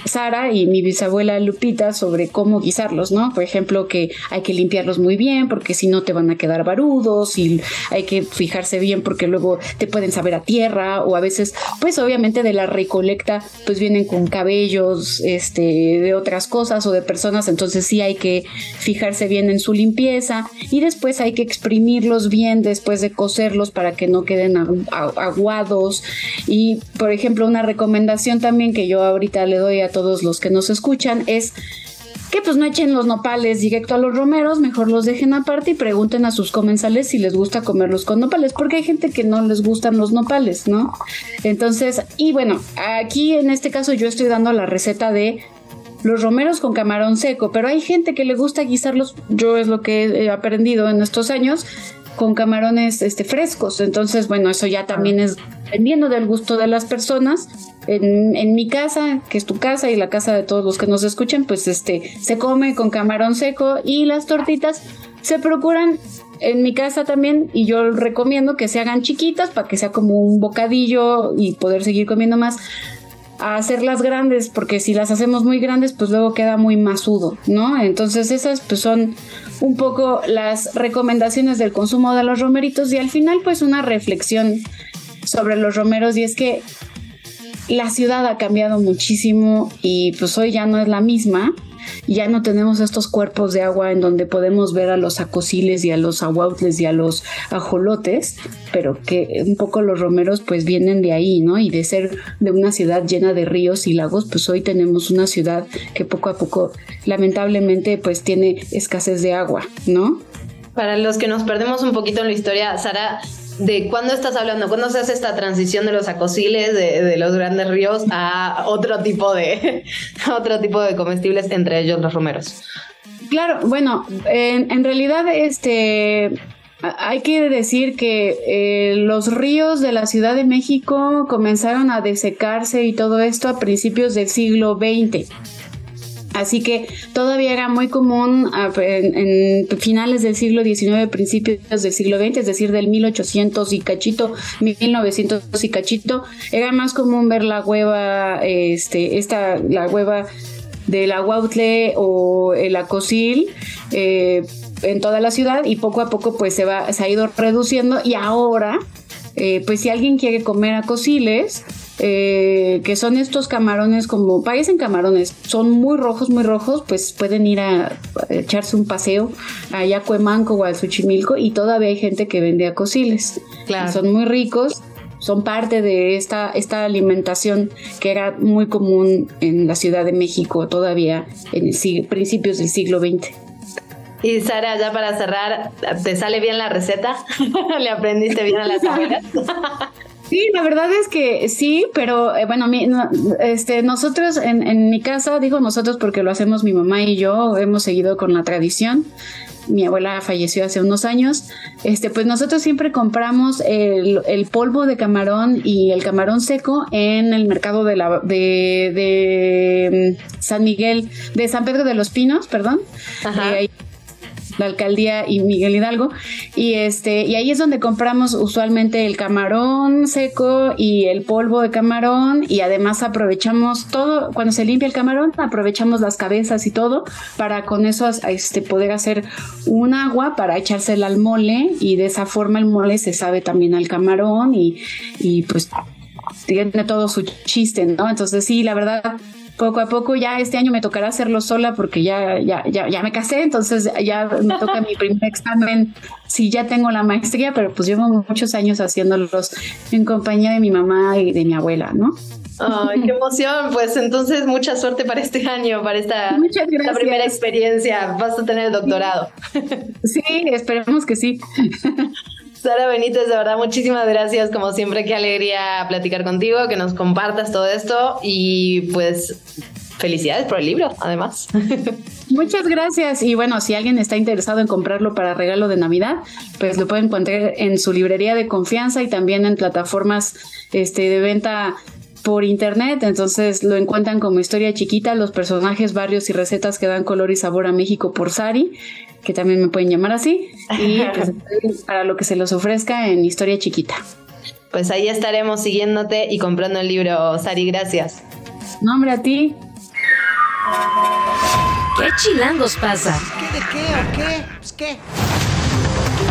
Sara y mi bisabuela Lupita sobre cómo guisarlos, ¿no? Por ejemplo, que hay que limpiarlos muy bien porque si no te van a quedar barudos y hay que fijarse bien porque luego te pueden saber a tierra o a veces, pues obviamente de la recolecta, pues vienen con cabellos, este, de otras cosas o de personas, entonces sí hay que fijarse bien en su limpieza y después hay que exprimirlos bien después de cocerlos para que no queden aguados y, por ejemplo, una recomendación también que yo ahorita le doy a todos los que nos escuchan es que pues no echen los nopales directo a los romeros, mejor los dejen aparte y pregunten a sus comensales si les gusta comerlos con nopales, porque hay gente que no les gustan los nopales, ¿no? Entonces, y bueno, aquí en este caso yo estoy dando la receta de los romeros con camarón seco, pero hay gente que le gusta guisarlos, yo es lo que he aprendido en estos años, con camarones este, frescos. Entonces, bueno, eso ya también es dependiendo del gusto de las personas. En, mi casa, que es tu casa y la casa de todos los que nos escuchan, pues este se come con camarón seco y las tortitas se procuran en mi casa también y yo recomiendo que se hagan chiquitas para que sea como un bocadillo y poder seguir comiendo más a hacerlas grandes, porque si las hacemos muy grandes, pues luego queda muy masudo, ¿no? Entonces esas pues son un poco las recomendaciones del consumo de los romeritos y al final pues una reflexión sobre los romeros. Y es que la ciudad ha cambiado muchísimo y pues hoy ya no es la misma ya no tenemos estos cuerpos de agua en donde podemos ver a los acosiles y a los aguautles y a los ajolotes, pero que un poco los romeros pues vienen de ahí, ¿no? Y de ser de una ciudad llena de ríos y lagos, pues hoy tenemos una ciudad que poco a poco lamentablemente pues tiene escasez de agua, ¿no? Para los que nos perdemos un poquito en la historia, Sara, ¿de cuándo estás hablando? ¿Cuándo se hace esta transición de los acosiles, de, los grandes ríos, a otro tipo de, otro tipo de comestibles, entre ellos los romeros? Claro, bueno, en, realidad este hay que decir que eh, los ríos de la Ciudad de México comenzaron a desecarse y todo esto a principios del siglo XX. Así que todavía era muy común en, finales del siglo XIX, principios del siglo XX, es decir, del 1800 y cachito, 1900 y cachito, era más común ver la hueva, este, esta, la hueva del aguautle o el acosil, eh, en toda la ciudad y poco a poco pues se va se ha ido reduciendo y ahora eh, pues si alguien quiere comer acosiles eh, que son estos camarones como, parecen camarones, son muy rojos, muy rojos, pues pueden ir a, echarse un paseo a Yacuemanco o a Xochimilco y todavía hay gente que vende acosiles. Claro. Son muy ricos, son parte de esta, esta alimentación que era muy común en la Ciudad de México todavía en el principios del siglo XX. Y Sara, ya para cerrar, ¿te sale bien la receta? ¿Le aprendiste bien a las abuelas? Sí, la verdad es que sí, pero eh, bueno, este, nosotros en, en, mi casa, digo nosotros porque lo hacemos mi mamá y yo, hemos seguido con la tradición. Mi abuela falleció hace unos años. Este, pues nosotros siempre compramos el, el polvo de camarón y el camarón seco en el mercado de la de, de mm, San Miguel, de San Pedro de los Pinos, perdón. Ajá. Eh, la alcaldía y Miguel Hidalgo. Y este, y ahí es donde compramos usualmente el camarón seco y el polvo de camarón. Y además aprovechamos todo, cuando se limpia el camarón, aprovechamos las cabezas y todo para con eso este, poder hacer un agua para echársela al mole. Y de esa forma el mole se sabe también al camarón y, y pues tiene todo su chiste, ¿no? Entonces sí, la verdad poco a poco ya este año me tocará hacerlo sola porque ya, ya, ya, ya me casé, entonces ya me toca mi primer examen. Sí, ya tengo la maestría, pero pues llevo muchos años haciéndolos en compañía de mi mamá y de mi abuela, ¿no? Ay, qué emoción. Pues entonces mucha suerte para este año, para esta, esta primera experiencia. Vas a tener el doctorado. Sí, esperemos que sí. Sara Benítez, de verdad, muchísimas gracias. Como siempre, qué alegría platicar contigo, que nos compartas todo esto y pues felicidades por el libro, además. Muchas gracias. Y bueno, si alguien está interesado en comprarlo para regalo de Navidad, pues lo pueden encontrar en su librería de confianza y también en plataformas este, de venta por internet, entonces lo encuentran como historia chiquita, los personajes, barrios y recetas que dan color y sabor a México por Sari que también me pueden llamar así, y pues, para lo que se los ofrezca en Historia Chiquita. Pues ahí estaremos siguiéndote y comprando el libro, Sari, gracias. Nombre a ti. ¿Qué chilangos pasa? ¿Qué de qué o qué? Pues qué.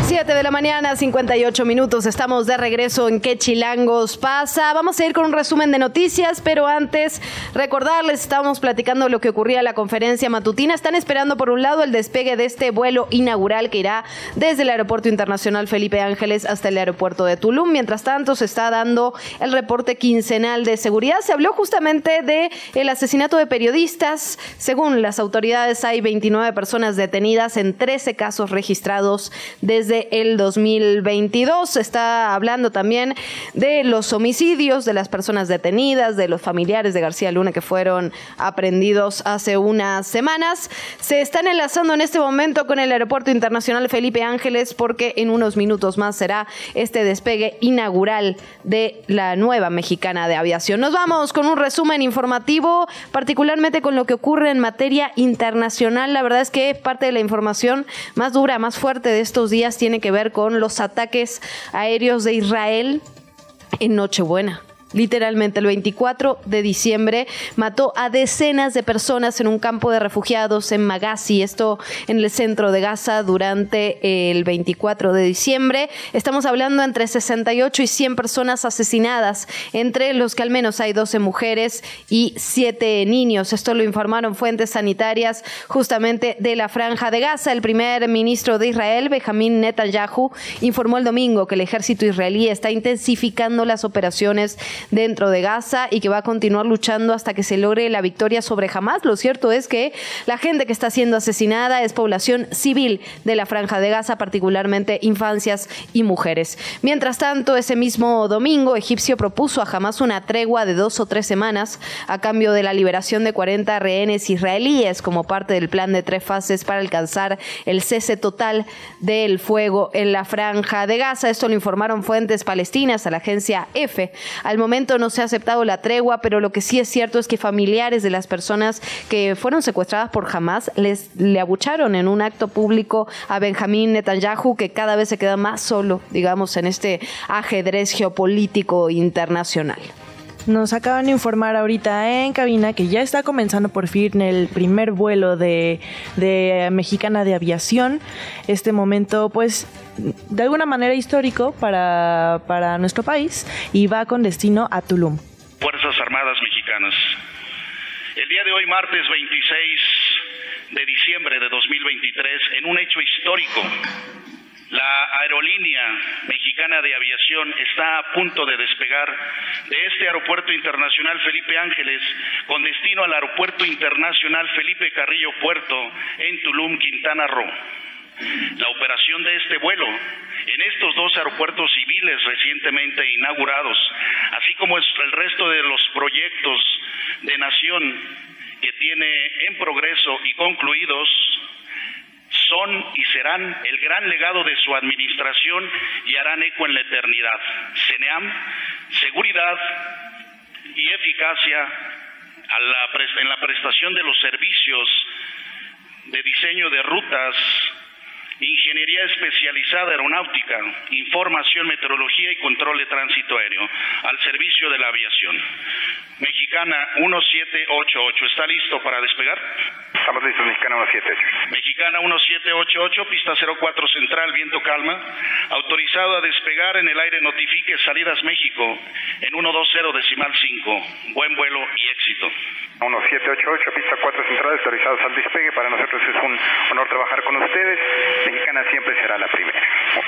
7 de la mañana, 58 minutos. Estamos de regreso en ¿Qué Chilangos pasa? Vamos a ir con un resumen de noticias, pero antes recordarles, estábamos platicando lo que ocurría en la conferencia matutina. Están esperando, por un lado, el despegue de este vuelo inaugural que irá desde el Aeropuerto Internacional Felipe Ángeles hasta el aeropuerto de Tulum. Mientras tanto, se está dando el reporte quincenal de seguridad. Se habló justamente de el asesinato de periodistas. Según las autoridades, hay 29 personas detenidas en 13 casos registrados desde el 2022. Se está hablando también de los homicidios de las personas detenidas, de los familiares de García Luna que fueron aprendidos hace unas semanas. Se están enlazando en este momento con el Aeropuerto Internacional Felipe Ángeles porque en unos minutos más será este despegue inaugural de la nueva mexicana de aviación. Nos vamos con un resumen informativo, particularmente con lo que ocurre en materia internacional. La verdad es que parte de la información más dura, más fuerte de estos días tiene que ver con los ataques aéreos de Israel en Nochebuena literalmente el 24 de diciembre, mató a decenas de personas en un campo de refugiados en Magasi, esto en el centro de Gaza durante el 24 de diciembre. Estamos hablando entre 68 y 100 personas asesinadas, entre los que al menos hay 12 mujeres y 7 niños. Esto lo informaron fuentes sanitarias justamente de la franja de Gaza. El primer ministro de Israel, Benjamin Netanyahu, informó el domingo que el ejército israelí está intensificando las operaciones dentro de Gaza y que va a continuar luchando hasta que se logre la victoria sobre Hamas. Lo cierto es que la gente que está siendo asesinada es población civil de la franja de Gaza, particularmente infancias y mujeres. Mientras tanto, ese mismo domingo, Egipcio propuso a Hamas una tregua de dos o tres semanas a cambio de la liberación de 40 rehenes israelíes como parte del plan de tres fases para alcanzar el cese total del fuego en la franja de Gaza. Esto lo informaron fuentes palestinas a la agencia EFE. Al momento no se ha aceptado la tregua, pero lo que sí es cierto es que familiares de las personas que fueron secuestradas por Hamas les le abucharon en un acto público a Benjamín Netanyahu, que cada vez se queda más solo, digamos, en este ajedrez geopolítico internacional. Nos acaban de informar ahorita en cabina que ya está comenzando por fin el primer vuelo de, de, Mexicana de Aviación. Este momento, pues, de alguna manera histórico para, para nuestro país y va con destino a Tulum. Fuerzas Armadas Mexicanas. El día de hoy, martes 26 de diciembre de 2023, en un hecho histórico, la aerolínea mexicana de aviación está a punto de despegar de este aeropuerto internacional Felipe Ángeles con destino al aeropuerto internacional Felipe Carrillo Puerto en Tulum, Quintana Roo. La operación de este vuelo en estos dos aeropuertos civiles recientemente inaugurados, así como el resto de los proyectos de nación que tiene en progreso y concluidos, son y serán el gran legado de su administración y harán eco en la eternidad. CENEAM, seguridad y eficacia en la prestación de los servicios de diseño de rutas, ingeniería especializada aeronáutica, información, meteorología y control de tránsito aéreo, al servicio de la aviación. Mexicana 1788, ¿está listo para despegar? Estamos listos, Mexicana 1788. Mexicana 1788, pista 04 central, viento calma. Autorizado a despegar en el aire, notifique salidas México en 120 decimal 5. Buen vuelo y éxito. 1788, pista 4 central, autorizados al despegue. Para nosotros es un honor trabajar con ustedes. Mexicana siempre será la primera.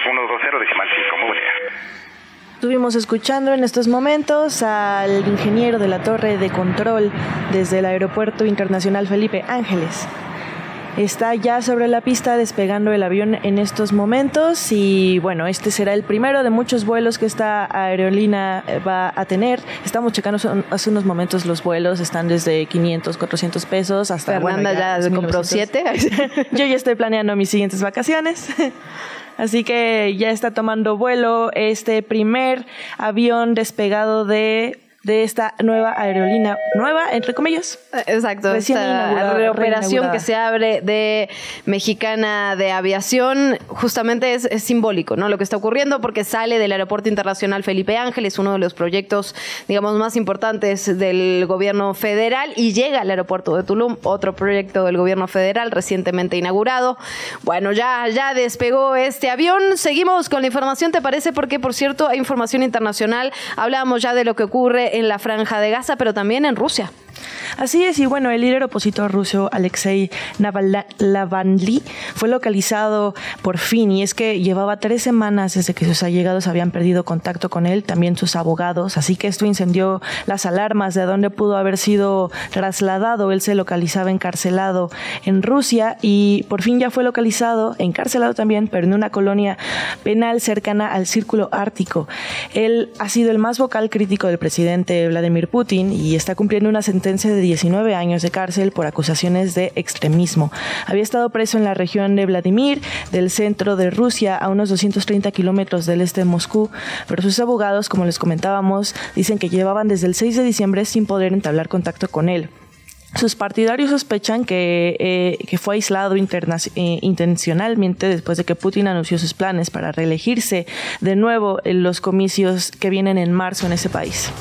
120 decimal 5, muy buena. Estuvimos escuchando en estos momentos al ingeniero de la torre de control desde el Aeropuerto Internacional Felipe Ángeles. Está ya sobre la pista despegando el avión en estos momentos y bueno, este será el primero de muchos vuelos que esta aerolínea eh, va a tener. Estamos checando hace unos momentos los vuelos, están desde 500, 400 pesos hasta... Fernanda ya, ya compró siete. Yo ya estoy planeando mis siguientes vacaciones. Así que ya está tomando vuelo este primer avión despegado de de esta nueva aerolínea, nueva entre comillas. Exacto, esta reoperación que se abre de Mexicana de Aviación, justamente es, simbólico, ¿no? Lo que está ocurriendo porque sale del Aeropuerto Internacional Felipe Ángeles, uno de los proyectos, digamos, más importantes del gobierno federal, y llega al aeropuerto de Tulum, otro proyecto del gobierno federal recientemente inaugurado. Bueno, ya, ya despegó este avión. Seguimos con la información, ¿te parece? Porque, por cierto, hay información internacional. Hablábamos ya de lo que ocurre en la franja de Gaza, pero también en Rusia. Así es, y bueno, el líder opositor ruso Alexei Navalny fue localizado por fin, y es que llevaba tres semanas desde que sus allegados habían perdido contacto con él, también sus abogados, así que esto incendió las alarmas de dónde pudo haber sido trasladado. Él se localizaba encarcelado en Rusia y por fin ya fue localizado, encarcelado también, pero en una colonia penal cercana al Círculo Ártico. Él ha sido el más vocal crítico del presidente Vladimir Putin y está cumpliendo una sentencia de 19 años de cárcel por acusaciones de extremismo. Había estado preso en la región de Vladimir, del centro de Rusia, a unos 230 kilómetros del este de Moscú, pero sus abogados, como les comentábamos, dicen que llevaban desde el 6 de diciembre sin poder entablar contacto con él. Sus partidarios sospechan que, eh, fue aislado eh, intencionalmente después de que Putin anunció sus planes para reelegirse de nuevo en los comicios que vienen en marzo en ese país.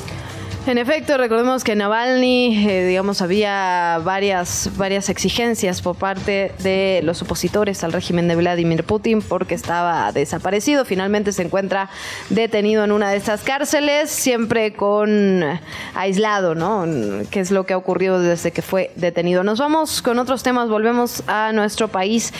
En efecto, recordemos que Navalny, eh, digamos, había varias, varias exigencias por parte de los opositores al régimen de Vladimir Putin porque estaba desaparecido. Finalmente se encuentra detenido en una de estas cárceles, siempre con aislado, ¿no? Que es lo que ha ocurrido desde que fue detenido. Nos vamos con otros temas, volvemos a nuestro país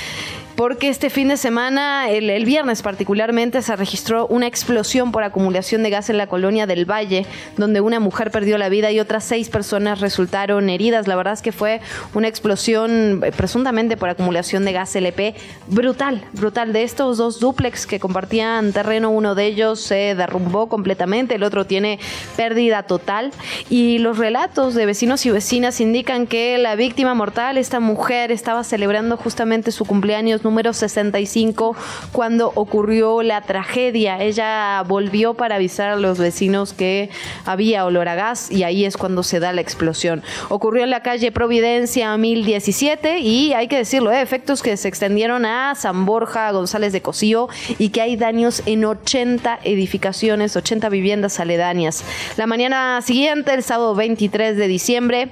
porque este fin de semana, el, viernes particularmente, se registró una explosión por acumulación de gas en la colonia del Valle, donde una mujer perdió la vida y otras seis personas resultaron heridas. La verdad es que fue una explosión eh, presuntamente por acumulación de gas LP brutal, brutal. De estos dos duplex que compartían terreno, uno de ellos se derrumbó completamente, el otro tiene pérdida total. Y los relatos de vecinos y vecinas indican que la víctima mortal, esta mujer, estaba celebrando justamente su cumpleaños número 65 cuando ocurrió la tragedia. Ella volvió para avisar a los vecinos que había olor a gas y ahí es cuando se da la explosión. Ocurrió en la calle Providencia 1017 y hay que decirlo, ¿eh? efectos que se extendieron a San Borja, González de Cosío y que hay daños en 80 edificaciones, 80 viviendas aledañas. La mañana siguiente, el sábado 23 de diciembre,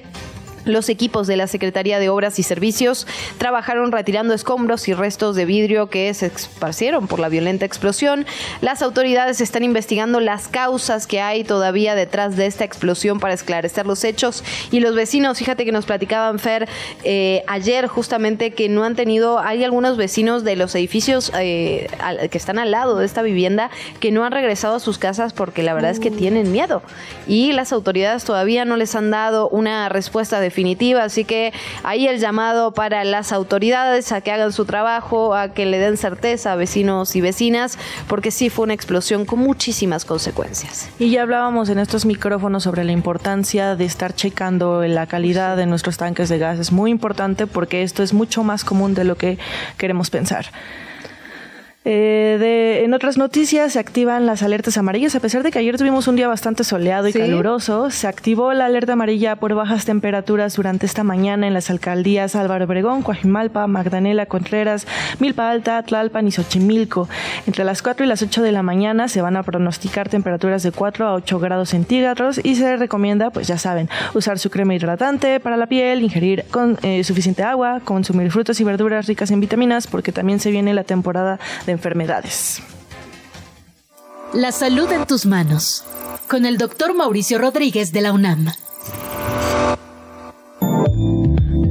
los equipos de la Secretaría de Obras y Servicios trabajaron retirando escombros y restos de vidrio que se esparcieron por la violenta explosión. Las autoridades están investigando las causas que hay todavía detrás de esta explosión para esclarecer los hechos. Y los vecinos, fíjate que nos platicaban, Fer, eh, ayer justamente que no han tenido, hay algunos vecinos de los edificios eh, que están al lado de esta vivienda que no han regresado a sus casas porque la verdad es que mm. tienen miedo. Y las autoridades todavía no les han dado una respuesta de definitiva. Así que ahí el llamado para las autoridades a que hagan su trabajo, a que le den certeza a vecinos y vecinas, porque sí fue una explosión con muchísimas consecuencias. Y ya hablábamos en estos micrófonos sobre la importancia de estar checando la calidad de nuestros tanques de gas. Es muy importante porque esto es mucho más común de lo que queremos pensar. Eh, de, en otras noticias se activan las alertas amarillas, a pesar de que ayer tuvimos un día bastante soleado y caluroso, se activó la alerta amarilla por bajas temperaturas durante esta mañana en las alcaldías Álvaro Obregón, Coajimalpa, Magdalena Contreras, Milpa Alta, Tlalpan y Xochimilco. Entre las 4 y las 8 de la mañana se van a pronosticar temperaturas de 4 a 8 grados centígrados y se recomienda, pues ya saben, usar su crema hidratante para la piel, ingerir con eh, suficiente agua, consumir frutas y verduras ricas en vitaminas, porque también se viene la temporada de enfermedades. La salud en tus manos. Con el doctor Mauricio Rodríguez de la UNAM.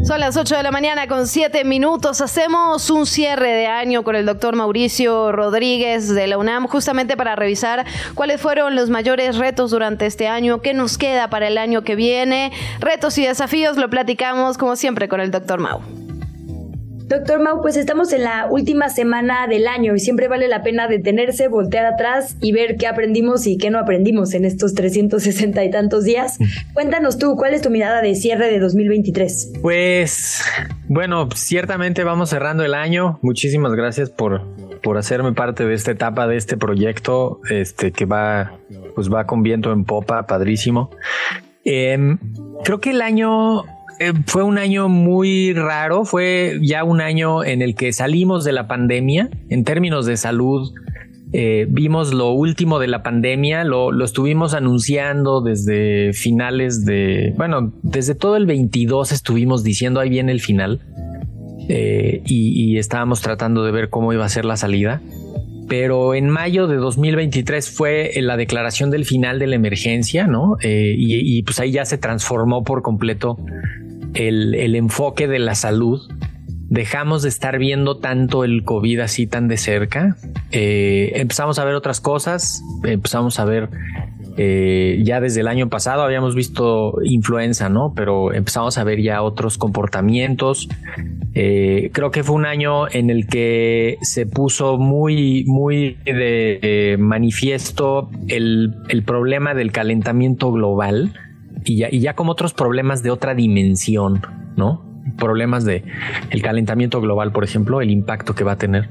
Son las 8 de la mañana con 7 minutos. Hacemos un cierre de año con el doctor Mauricio Rodríguez de la UNAM, justamente para revisar cuáles fueron los mayores retos durante este año, qué nos queda para el año que viene. Retos y desafíos lo platicamos como siempre con el doctor Mau. Doctor Mau, pues estamos en la última semana del año y siempre vale la pena detenerse, voltear atrás y ver qué aprendimos y qué no aprendimos en estos 360 y tantos días. Cuéntanos tú, ¿cuál es tu mirada de cierre de 2023? Pues, bueno, ciertamente vamos cerrando el año. Muchísimas gracias por por hacerme parte de esta etapa de este proyecto, este que va, pues va con viento en popa, padrísimo. Em, creo que el año eh, fue un año muy raro, fue ya un año en el que salimos de la pandemia en términos de salud. Eh, vimos lo último de la pandemia, lo, estuvimos anunciando desde finales de, bueno, desde todo el 22 estuvimos diciendo ahí viene el final eh, y, estábamos tratando de ver cómo iba a ser la salida. Pero en mayo de 2023 fue la declaración del final de la emergencia, ¿no? Y, pues ahí ya se transformó por completo el, el enfoque de la salud dejamos de estar viendo tanto el COVID así tan de cerca. Eh, empezamos a ver otras cosas, empezamos a ver eh, ya desde el año pasado habíamos visto influenza, ¿no? Pero empezamos a ver ya otros comportamientos. Eh, creo que fue un año en el que se puso muy, muy de manifiesto el, el, problema del calentamiento global y ya, y ya como otros problemas de otra dimensión, ¿no? problemas de el calentamiento global, por ejemplo, el impacto que va a tener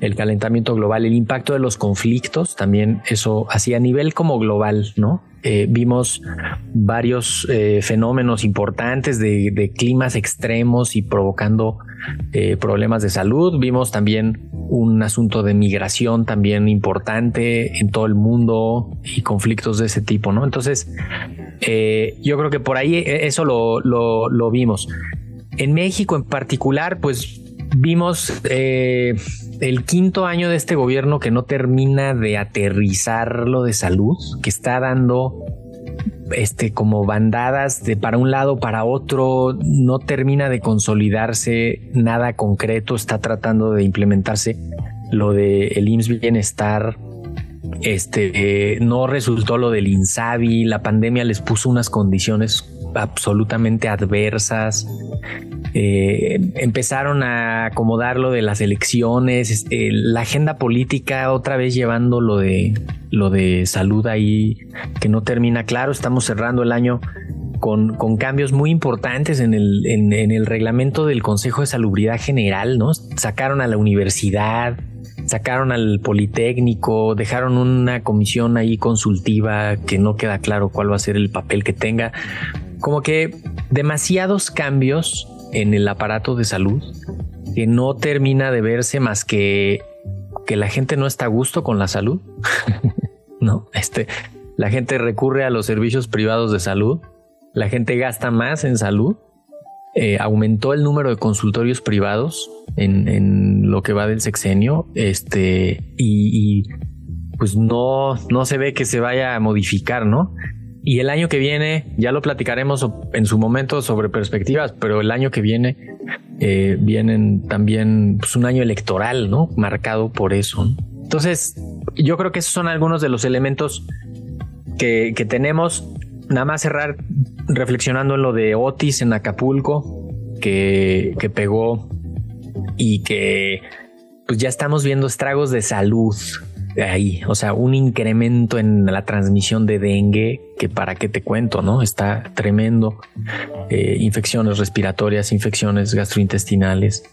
el calentamiento global, el impacto de los conflictos, también eso así a nivel como global, ¿no? Eh, vimos varios eh, fenómenos importantes de, climas extremos y provocando eh, problemas de salud. Vimos también un asunto de migración también importante en todo el mundo y conflictos de ese tipo, ¿no? Entonces, yo creo que por ahí eso lo, lo, lo vimos. En México en particular, pues vimos eh, el quinto año de este gobierno que no termina de aterrizar lo de salud, que está dando este como bandadas de para un lado para otro, no termina de consolidarse nada concreto, está tratando de implementarse lo de el IMSS bienestar. Este eh, no resultó lo del INSABI, la pandemia les puso unas condiciones absolutamente adversas. Eh, empezaron a acomodar lo de las elecciones, este, la agenda política otra vez llevando lo de lo de salud ahí que no termina claro. Estamos cerrando el año con, con cambios muy importantes en el, en, en el reglamento del Consejo de Salubridad General, ¿no? Sacaron a la universidad, sacaron al Politécnico, dejaron una comisión ahí consultiva que no queda claro cuál va a ser el papel que tenga como que demasiados cambios en el aparato de salud que no termina de verse más que que la gente no está a gusto con la salud. no, este, la gente recurre a los servicios privados de salud, la gente gasta más en salud, eh, aumentó el número de consultorios privados en, lo que va del sexenio, este, y, y pues no, no se ve que se vaya a modificar, ¿no? Y el año que viene, ya lo platicaremos en su momento sobre perspectivas, pero el año que viene eh, vienen también pues, un año electoral, ¿no? Marcado por eso. Entonces, yo creo que esos son algunos de los elementos que, tenemos. Nada más cerrar reflexionando en lo de Otis en Acapulco, que, que pegó y que pues ya estamos viendo estragos de salud ahí, o sea, un incremento en la transmisión de dengue, que para qué te cuento, ¿no? Está tremendo. Eh, infecciones respiratorias, infecciones gastrointestinales,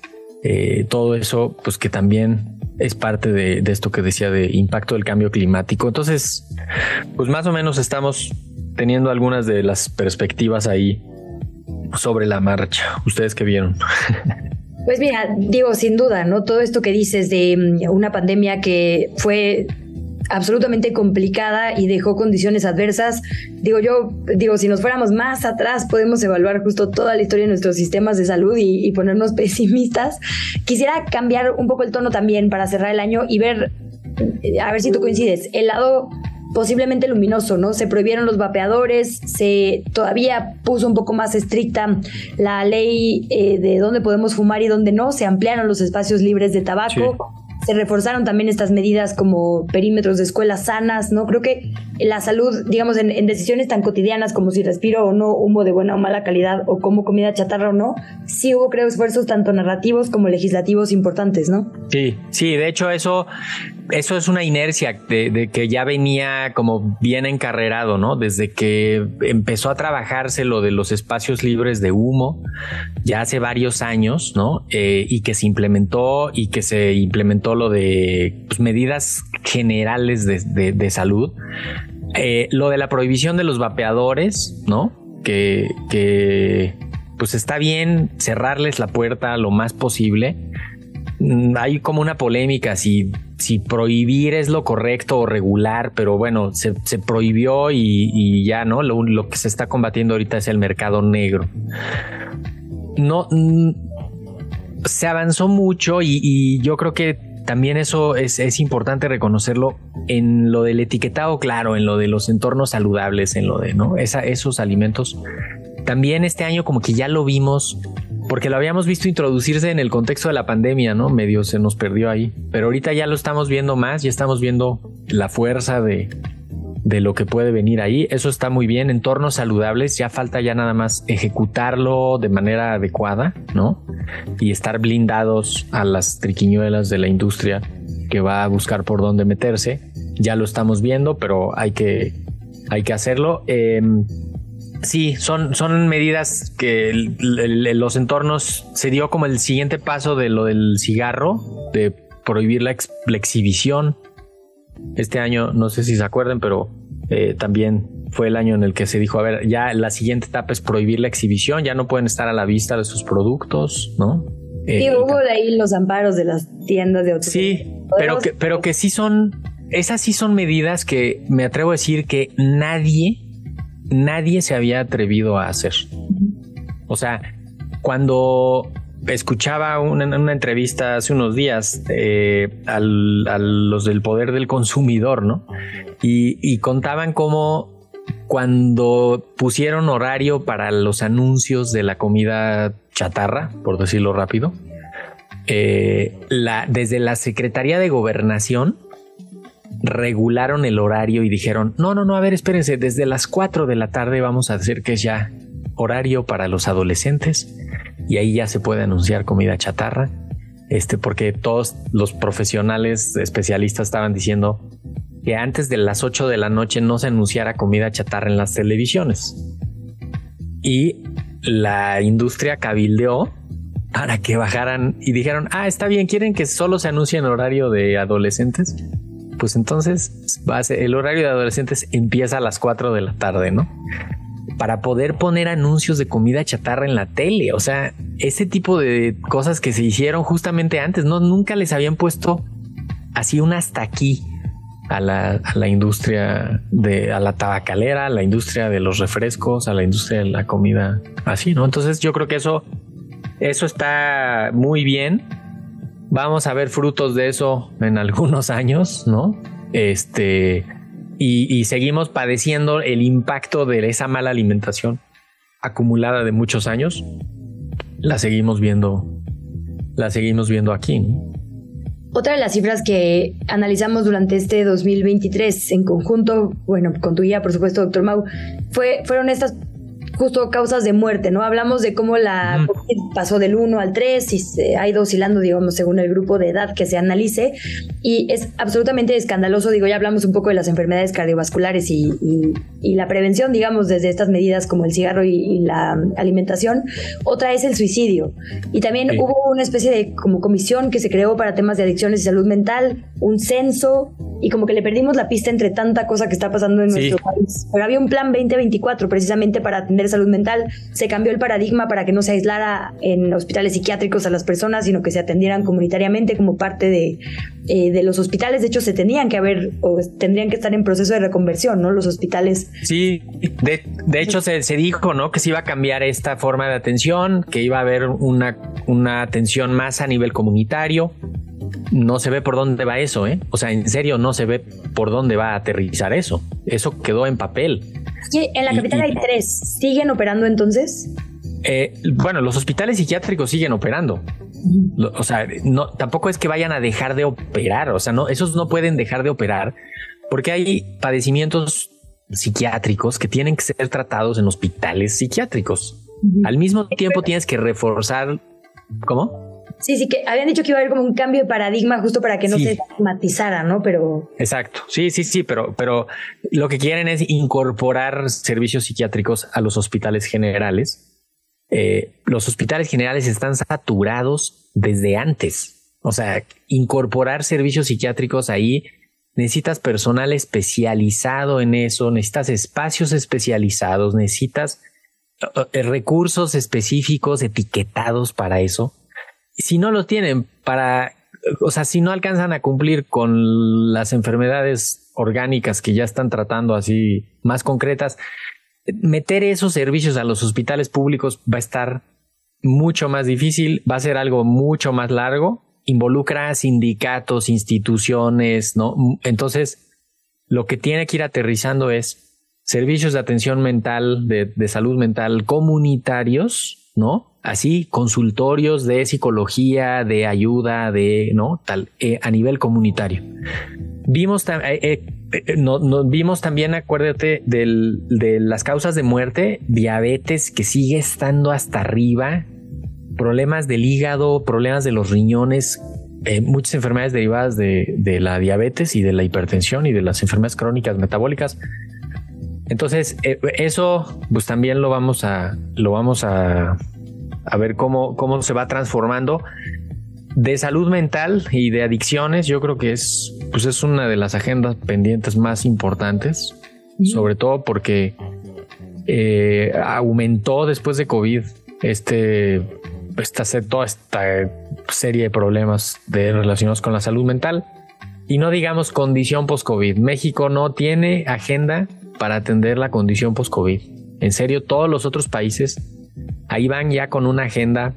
eh, todo eso, pues que también es parte de, de, esto que decía de impacto del cambio climático. Entonces, pues más o menos estamos teniendo algunas de las perspectivas ahí sobre la marcha. Ustedes que vieron. Pues mira, digo, sin duda, ¿no? Todo esto que dices de mm, una pandemia que fue absolutamente complicada y dejó condiciones adversas. Digo yo, digo, si nos fuéramos más atrás, podemos evaluar justo toda la historia de nuestros sistemas de salud y, y, ponernos pesimistas. Quisiera cambiar un poco el tono también para cerrar el año y ver, a ver si tú coincides, el lado posiblemente luminoso, ¿no? Se prohibieron los vapeadores, se todavía puso un poco más estricta la ley eh, de dónde podemos fumar y dónde no, se ampliaron los espacios libres de tabaco. Sí. Se reforzaron también estas medidas como perímetros de escuelas sanas, ¿no? Creo que la salud, digamos, en, en, decisiones tan cotidianas como si respiro o no humo de buena o mala calidad o como comida chatarra o no, sí hubo, creo, esfuerzos tanto narrativos como legislativos importantes, ¿no? Sí, sí, de hecho eso eso es una inercia de, que ya venía como bien encarrerado, ¿no? Desde que empezó a trabajarse lo de los espacios libres de humo, ya hace varios años, ¿no? Eh, y que se implementó y que se implementó lo de pues, medidas generales de, salud. Eh, lo de la prohibición de los vapeadores, ¿no? Que, que pues está bien cerrarles la puerta lo más posible hay como una polémica si, si prohibir es lo correcto o regular, pero bueno, se, prohibió y, ya, ¿no? Lo, que se está combatiendo ahorita es el mercado negro. No, mm, se avanzó mucho y, yo creo que también eso es, importante reconocerlo en lo del etiquetado claro, en lo de los entornos saludables, en lo de ¿no? esos alimentos. También este año como que ya lo vimos porque lo habíamos visto introducirse en el contexto de la pandemia, ¿no? Medio se nos perdió ahí, pero ahorita ya lo estamos viendo más, ya estamos viendo la fuerza de, de lo que puede venir ahí. Eso está muy bien, entornos saludables, ya falta ya nada más ejecutarlo de manera adecuada, ¿no? Y estar blindados a las triquiñuelas de la industria que va a buscar por dónde meterse. Ya lo estamos viendo, pero hay que, hay que hacerlo. Em, Sí, son, son medidas que los entornos se dio como el siguiente paso de lo del cigarro, de prohibir la, exhibición. Este año, no sé si se acuerdan, pero eh, también fue el año en el que se dijo, a ver, ya la siguiente etapa es prohibir la exhibición, ya no pueden estar a la vista de sus productos, ¿no? sí, eh, hubo de ahí los amparos de las tiendas de otros. Sí, pero que, pero que sí son, esas sí son medidas que me atrevo a decir que nadie nadie se había atrevido a hacer. O sea, cuando escuchaba una, una entrevista hace unos días eh, a los del poder del consumidor, ¿no? Y, contaban cómo cuando pusieron horario para los anuncios de la comida chatarra, por decirlo rápido, eh, la, desde la Secretaría de Gobernación regularon el horario y dijeron, no, no, no, a ver, espérense, desde las 4 de la tarde vamos a decir que es ya horario para los adolescentes y ahí ya se puede anunciar comida chatarra. Este, porque todos los profesionales especialistas estaban diciendo que antes de las 8 de la noche no se anunciara comida chatarra en las televisiones. Y la industria cabildeó para que bajaran y dijeron, ah, está bien, ¿quieren que solo se anuncie en horario de adolescentes? Pues entonces el horario de adolescentes empieza a las 4 de la tarde, ¿no? Para poder poner anuncios de comida chatarra en la tele. O sea, ese tipo de cosas que se hicieron justamente antes, ¿no? Nunca les habían puesto así un hasta aquí a la, industria de, a la tabacalera, a la industria de los refrescos, a la industria de la comida así, ¿no? Entonces yo creo que eso, eso está muy bien vamos a ver frutos de eso en algunos años, ¿no? Este, y, seguimos padeciendo el impacto de esa mala alimentación acumulada de muchos años. La seguimos viendo, la seguimos viendo aquí. Otra de las cifras que analizamos durante este 2023 en conjunto, bueno, con tu guía, por supuesto, doctor Mau, fue, fueron estas justo causas de muerte, ¿no? Hablamos de cómo la COVID pasó del 1 al 3 y se ha ido oscilando, digamos, según el grupo de edad que se analice. Y es absolutamente escandaloso, digo, ya hablamos un poco de las enfermedades cardiovasculares y, la prevención, digamos, desde estas medidas como el cigarro y, la alimentación. Otra es el suicidio. Y también hubo una especie de como comisión que se creó para temas de adicciones y salud mental, un censo, y como que le perdimos la pista entre tanta cosa que está pasando en nuestro país. Pero había un plan 2024 precisamente para atender salud mental. Se cambió el paradigma para que no se aislara en hospitales psiquiátricos a las personas, sino que se atendieran comunitariamente como parte de, eh, de los hospitales. De hecho, se tenían que haber o tendrían que estar en proceso de reconversión, ¿no? Los hospitales. Sí, de, de hecho se, se, dijo, ¿no? Que se iba a cambiar esta forma de atención, que iba a haber una, una atención más a nivel comunitario no se ve por dónde va eso, ¿eh? O sea, en serio, no se ve por dónde va a aterrizar eso. Eso quedó en papel. Sí, en la capital hay tres. ¿Siguen operando entonces? Eh, bueno, los hospitales psiquiátricos siguen operando. O sea, no, tampoco es que vayan a dejar de operar. O sea, no, esos no pueden dejar de operar porque hay padecimientos psiquiátricos que tienen que ser tratados en hospitales psiquiátricos. Al mismo tiempo tienes que reforzar. ¿Cómo? Sí, sí, que habían dicho que iba a haber como un cambio de paradigma justo para que no se matizara, ¿no? Pero. Exacto. Sí, sí, sí, pero, pero lo que quieren es incorporar servicios psiquiátricos a los hospitales generales. Eh, los hospitales generales están saturados desde antes. O sea, incorporar servicios psiquiátricos ahí necesitas personal especializado en eso, necesitas espacios especializados, necesitas eh, recursos específicos etiquetados para eso si no lo tienen para, o sea, si no alcanzan a cumplir con las enfermedades orgánicas que ya están tratando así más concretas, meter esos servicios a los hospitales públicos va a estar mucho más difícil, va a ser algo mucho más largo, involucra sindicatos, instituciones, ¿no? Entonces, lo que tiene que ir aterrizando es servicios de atención mental, de, de salud mental comunitarios, ¿no? Así consultorios de psicología, de ayuda, de no tal eh, a nivel comunitario. Vimos, eh, eh, no, vimos también, acuérdate, de las causas de muerte, diabetes que sigue estando hasta arriba, problemas del hígado, problemas de los riñones, muchas enfermedades derivadas de, de, la diabetes y de la hipertensión y de las enfermedades crónicas metabólicas. Entonces, eso pues también lo vamos a, lo vamos a a ver cómo, cómo se va transformando. De salud mental y de adicciones, yo creo que es, pues es una de las agendas pendientes más importantes, sobre todo porque eh, aumentó después de COVID este, esta, toda esta serie de problemas de, relacionados con la salud mental. Y no digamos condición post-COVID. México no tiene agenda para atender la condición post-COVID. En serio, todos los otros países ahí van ya con una agenda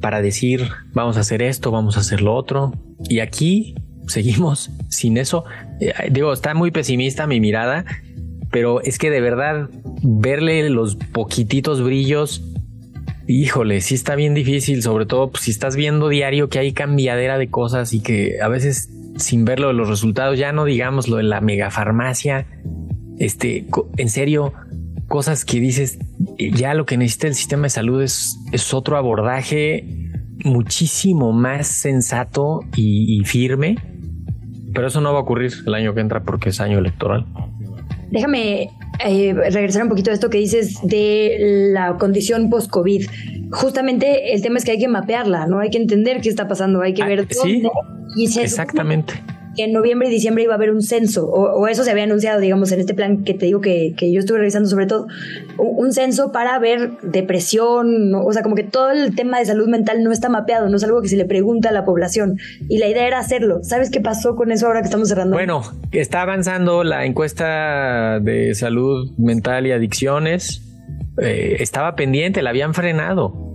para decir, vamos a hacer esto, vamos a hacer lo otro. Y aquí seguimos sin eso. Eh, digo, está muy pesimista mi mirada, pero es que de verdad verle los poquititos brillos, híjole, sí está bien difícil, sobre todo pues, si estás viendo diario que hay cambiadera de cosas y que a veces sin verlo de los resultados, ya no digamos lo de la megafarmacia, este, en serio, cosas que dices, ya lo que necesita el sistema de salud es, es otro abordaje muchísimo más sensato y, firme, pero eso no va a ocurrir el año que entra porque es año electoral. Déjame eh, regresar un poquito a esto que dices de la condición post-COVID. Justamente el tema es que hay que mapearla, ¿no? Hay que entender qué está pasando, hay que ah, ver dónde. Sí, exactamente que en noviembre y diciembre iba a haber un censo, o, eso se había anunciado, digamos, en este plan que te digo que, yo estuve revisando sobre todo, un, censo para ver depresión, o sea, como que todo el tema de salud mental no está mapeado, no es algo que se le pregunta a la población. Y la idea era hacerlo. ¿Sabes qué pasó con eso ahora que estamos cerrando? Bueno, está avanzando la encuesta de salud mental y adicciones. Eh, estaba pendiente, la habían frenado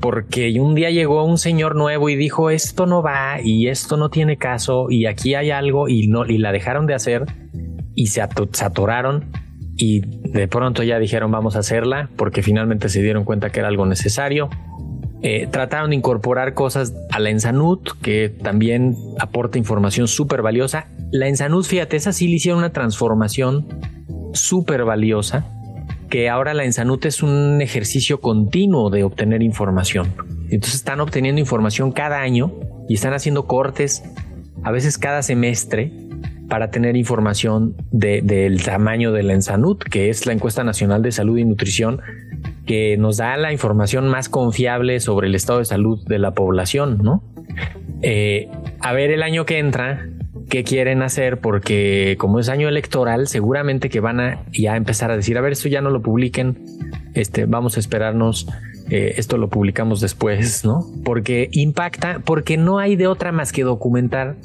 porque un día llegó un señor nuevo y dijo esto no va y esto no tiene caso y aquí hay algo y no y la dejaron de hacer y se, atoraron y de pronto ya dijeron vamos a hacerla porque finalmente se dieron cuenta que era algo necesario. Eh, trataron de incorporar cosas a la Ensanut que también aporta información súper valiosa. La Ensanut, fíjate, esa sí le hicieron una transformación súper valiosa que ahora la Ensanut es un ejercicio continuo de obtener información. Entonces están obteniendo información cada año y están haciendo cortes, a veces cada semestre, para tener información del tamaño de la Ensanut, que es la encuesta nacional de salud y nutrición, que nos da la información más confiable sobre el estado de salud de la población, ¿no? Eh, a ver el año que entra, qué quieren hacer porque como es año electoral seguramente que van a ya empezar a decir a ver esto ya no lo publiquen este vamos a esperarnos eh, esto lo publicamos después no porque impacta porque no hay de otra más que documentar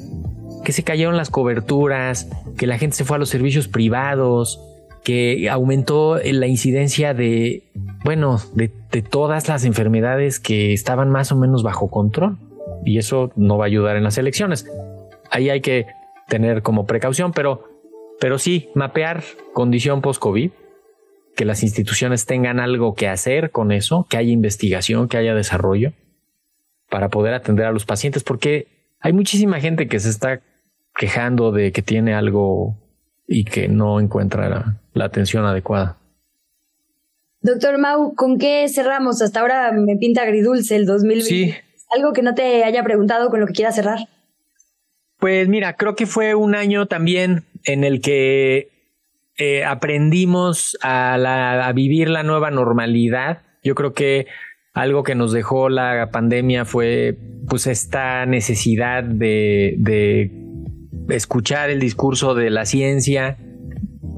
que se cayeron las coberturas que la gente se fue a los servicios privados que aumentó la incidencia de bueno de, de todas las enfermedades que estaban más o menos bajo control. Y eso no va a ayudar en las elecciones ahí hay que tener como precaución, pero, pero sí, mapear condición post-COVID, que las instituciones tengan algo que hacer con eso, que haya investigación, que haya desarrollo para poder atender a los pacientes, porque hay muchísima gente que se está quejando de que tiene algo y que no encuentra la, atención adecuada. Doctor Mau, ¿con qué cerramos? Hasta ahora me pinta agridulce el 2020. Sí, Algo que no te haya preguntado con lo que quieras cerrar. Pues mira, creo que fue un año también en el que eh, aprendimos a, vivir la nueva normalidad. Yo creo que algo que nos dejó la pandemia fue pues esta necesidad de escuchar el discurso de la ciencia,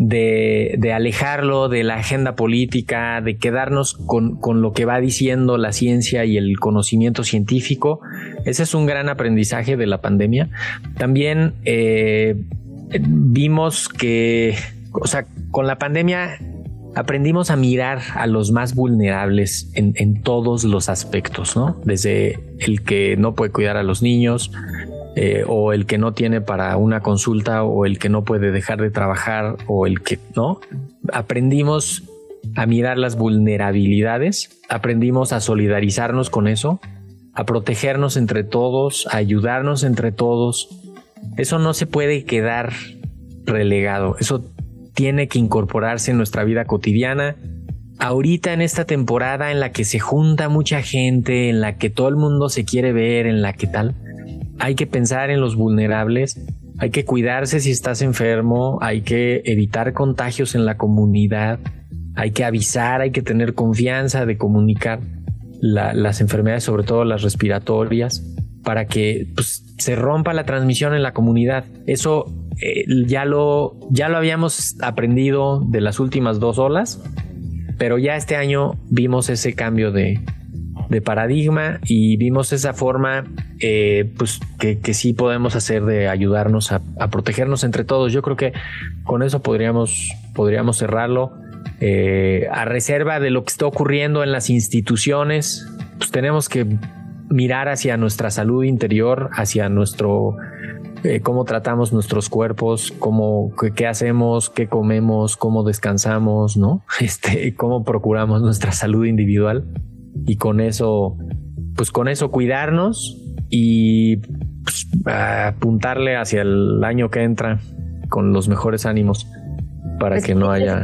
de, alejarlo de la agenda política, de quedarnos con, lo que va diciendo la ciencia y el conocimiento científico. Ese es un gran aprendizaje de la pandemia. También eh, vimos que, o sea, con la pandemia aprendimos a mirar a los más vulnerables en, todos los aspectos, ¿no? Desde el que no puede cuidar a los niños, eh, o el que no tiene para una consulta o el que no puede dejar de trabajar o el que no. Aprendimos a mirar las vulnerabilidades, aprendimos a solidarizarnos con eso, a protegernos entre todos, a ayudarnos entre todos. Eso no se puede quedar relegado, eso tiene que incorporarse en nuestra vida cotidiana. Ahorita en esta temporada en la que se junta mucha gente, en la que todo el mundo se quiere ver, en la que tal, hay que pensar en los vulnerables, hay que cuidarse si estás enfermo, hay que evitar contagios en la comunidad, hay que avisar, hay que tener confianza de comunicar las enfermedades, sobre todo las respiratorias, para que pues, se rompa la transmisión en la comunidad. Eso eh, ya, lo, ya lo habíamos aprendido de las últimas dos olas, pero ya este año vimos ese cambio de, de paradigma y vimos esa forma eh, pues que, sí podemos hacer de ayudarnos a, protegernos entre todos. Yo creo que con eso podríamos, podríamos cerrarlo. Eh, a reserva de lo que está ocurriendo en las instituciones, pues tenemos que mirar hacia nuestra salud interior, hacia nuestro eh, cómo tratamos nuestros cuerpos, cómo qué, hacemos, qué comemos, cómo descansamos, ¿no? Este, cómo procuramos nuestra salud individual y con eso, pues con eso cuidarnos y pues, apuntarle hacia el año que entra con los mejores ánimos para pues que no haya...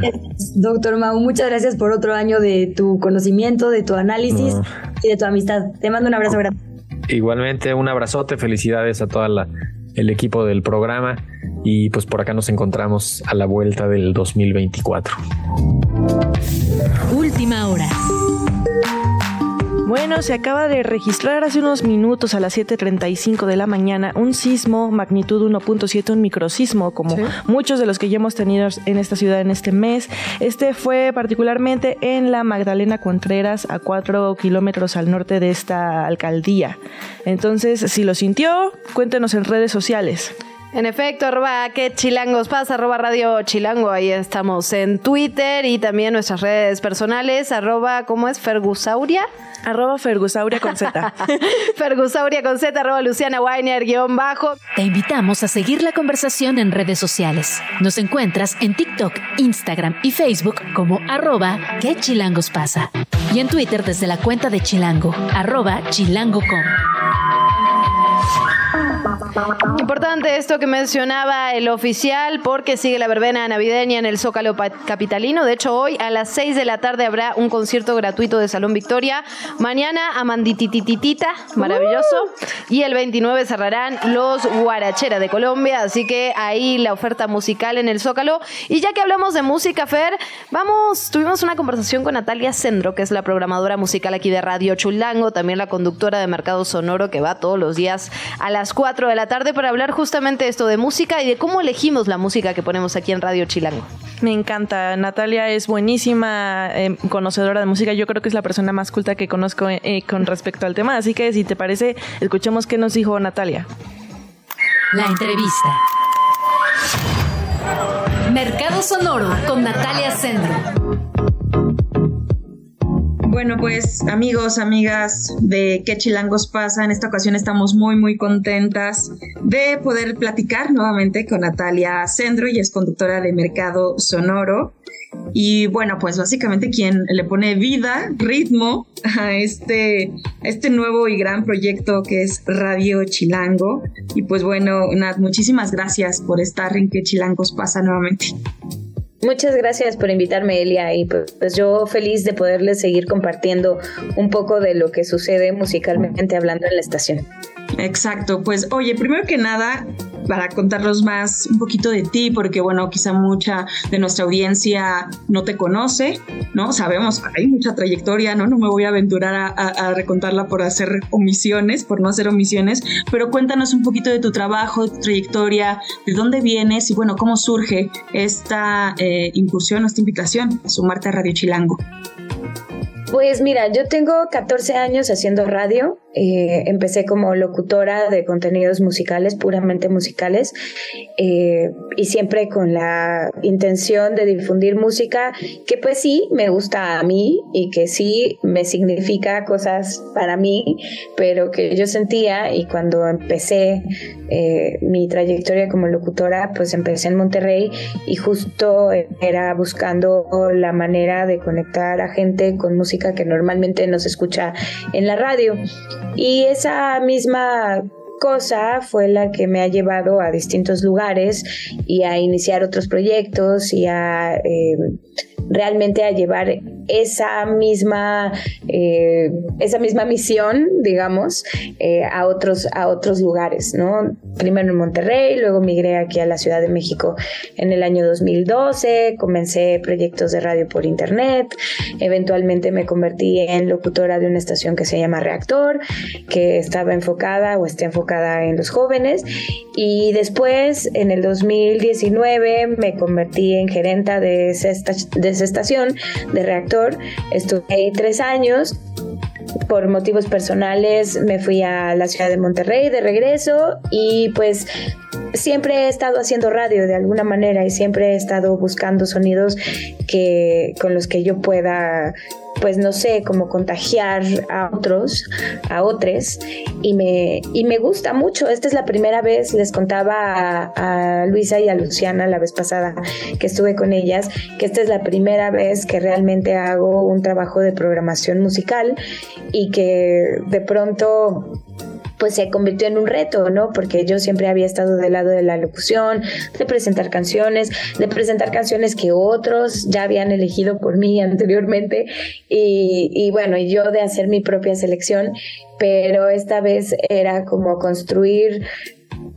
Doctor Mau, muchas gracias por otro año de tu conocimiento, de tu análisis y de tu amistad. Te mando un abrazo grande. Igualmente, un abrazote, felicidades a todo el equipo del programa y pues por acá nos encontramos a la vuelta del 2024. Última hora. Bueno, se acaba de registrar hace unos minutos a las 7.35 de la mañana un sismo magnitud 1.7, un microsismo, como muchos de los que ya hemos tenido en esta ciudad en este mes. Este fue particularmente en la Magdalena Contreras, a 4 kilómetros al norte de esta alcaldía. Entonces, si lo sintió, cuéntenos en redes sociales. En efecto, arroba que chilangos pasa, arroba radio chilango, ahí estamos en Twitter y también nuestras redes personales, arroba, ¿cómo es? Fergusauria. Arroba Fergusauria con Z. Fergusauria con Z, arroba Luciana Weiner, guion bajo. Te invitamos a seguir la conversación en redes sociales. Nos encuentras en TikTok, Instagram y Facebook como arroba que chilangos pasa. Y en Twitter desde la cuenta de Chilango, arroba chilango.com. Importante esto que mencionaba el oficial porque sigue la verbena navideña en el Zócalo Capitalino. De hecho, hoy a las 6 de la tarde habrá un concierto gratuito de Salón Victoria. Mañana Amanditititita, maravilloso. Y el 29 cerrarán los Guarachera de Colombia. Así que ahí la oferta musical en el Zócalo. Y ya que hablamos de música, Fer, vamos, tuvimos una conversación con Natalia Sendro, que es la programadora musical aquí de Radio Chulango, también la conductora de Mercado Sonoro que va todos los días a las 4 de la tarde para hablar justamente esto de música y de cómo elegimos la música que ponemos aquí en Radio Chilango. Me encanta. Natalia es buenísima eh, conocedora de música. Yo creo que es la persona más culta que conozco eh, con respecto al tema. Así que si te parece, escuchemos qué nos dijo Natalia. La entrevista. Mercado Sonoro con Natalia Sendro. Bueno, pues amigos, amigas de ¿Qué Chilangos pasa? En esta ocasión estamos muy, muy contentas de poder platicar nuevamente con Natalia Sendro, y es conductora de Mercado Sonoro. Y bueno, pues básicamente quien le pone vida, ritmo a este, este nuevo y gran proyecto que es Radio Chilango. Y pues bueno, Nat, muchísimas gracias por estar en ¿Qué Chilangos pasa nuevamente. Muchas gracias por invitarme, Elia, y pues, pues yo feliz de poderles seguir compartiendo un poco de lo que sucede musicalmente hablando en la estación. Exacto, pues oye, primero que nada, para contarnos más un poquito de ti, porque bueno, quizá mucha de nuestra audiencia no te conoce, ¿no? Sabemos hay mucha trayectoria, ¿no? No me voy a aventurar a, a, recontarla por hacer omisiones, por no hacer omisiones, pero cuéntanos un poquito de tu trabajo, de tu trayectoria, de dónde vienes y bueno, cómo surge esta eh, incursión, esta invitación a sumarte a Radio Chilango. Pues mira, yo tengo 14 años haciendo radio. Eh, empecé como locutora de contenidos musicales, puramente musicales, eh, y siempre con la intención de difundir música que pues sí me gusta a mí y que sí me significa cosas para mí, pero que yo sentía y cuando empecé eh, mi trayectoria como locutora, pues empecé en Monterrey y justo era buscando la manera de conectar a gente con música que normalmente no se escucha en la radio. Y esa misma cosa fue la que me ha llevado a distintos lugares y a iniciar otros proyectos y a eh, realmente a llevar esa misma, eh, esa misma misión, digamos, eh, a, otros, a otros lugares, ¿no? Primero en Monterrey, luego migré aquí a la Ciudad de México en el año 2012, comencé proyectos de radio por internet, eventualmente me convertí en locutora de una estación que se llama Reactor, que estaba enfocada o está enfocada en los jóvenes, y después en el 2019 me convertí en gerenta de esa, de estación de Reactor Estuve ahí tres años. Por motivos personales me fui a la ciudad de Monterrey de regreso y pues siempre he estado haciendo radio de alguna manera y siempre he estado buscando sonidos que con los que yo pueda pues no sé, como contagiar a otros, a otros, y me, y me gusta mucho. Esta es la primera vez, les contaba a, Luisa y a Luciana la vez pasada que estuve con ellas, que esta es la primera vez que realmente hago un trabajo de programación musical y que de pronto pues se convirtió en un reto, ¿no? Porque yo siempre había estado del lado de la locución, de presentar canciones, de presentar canciones que otros ya habían elegido por mí anteriormente y, y bueno, y yo de hacer mi propia selección, pero esta vez era como construir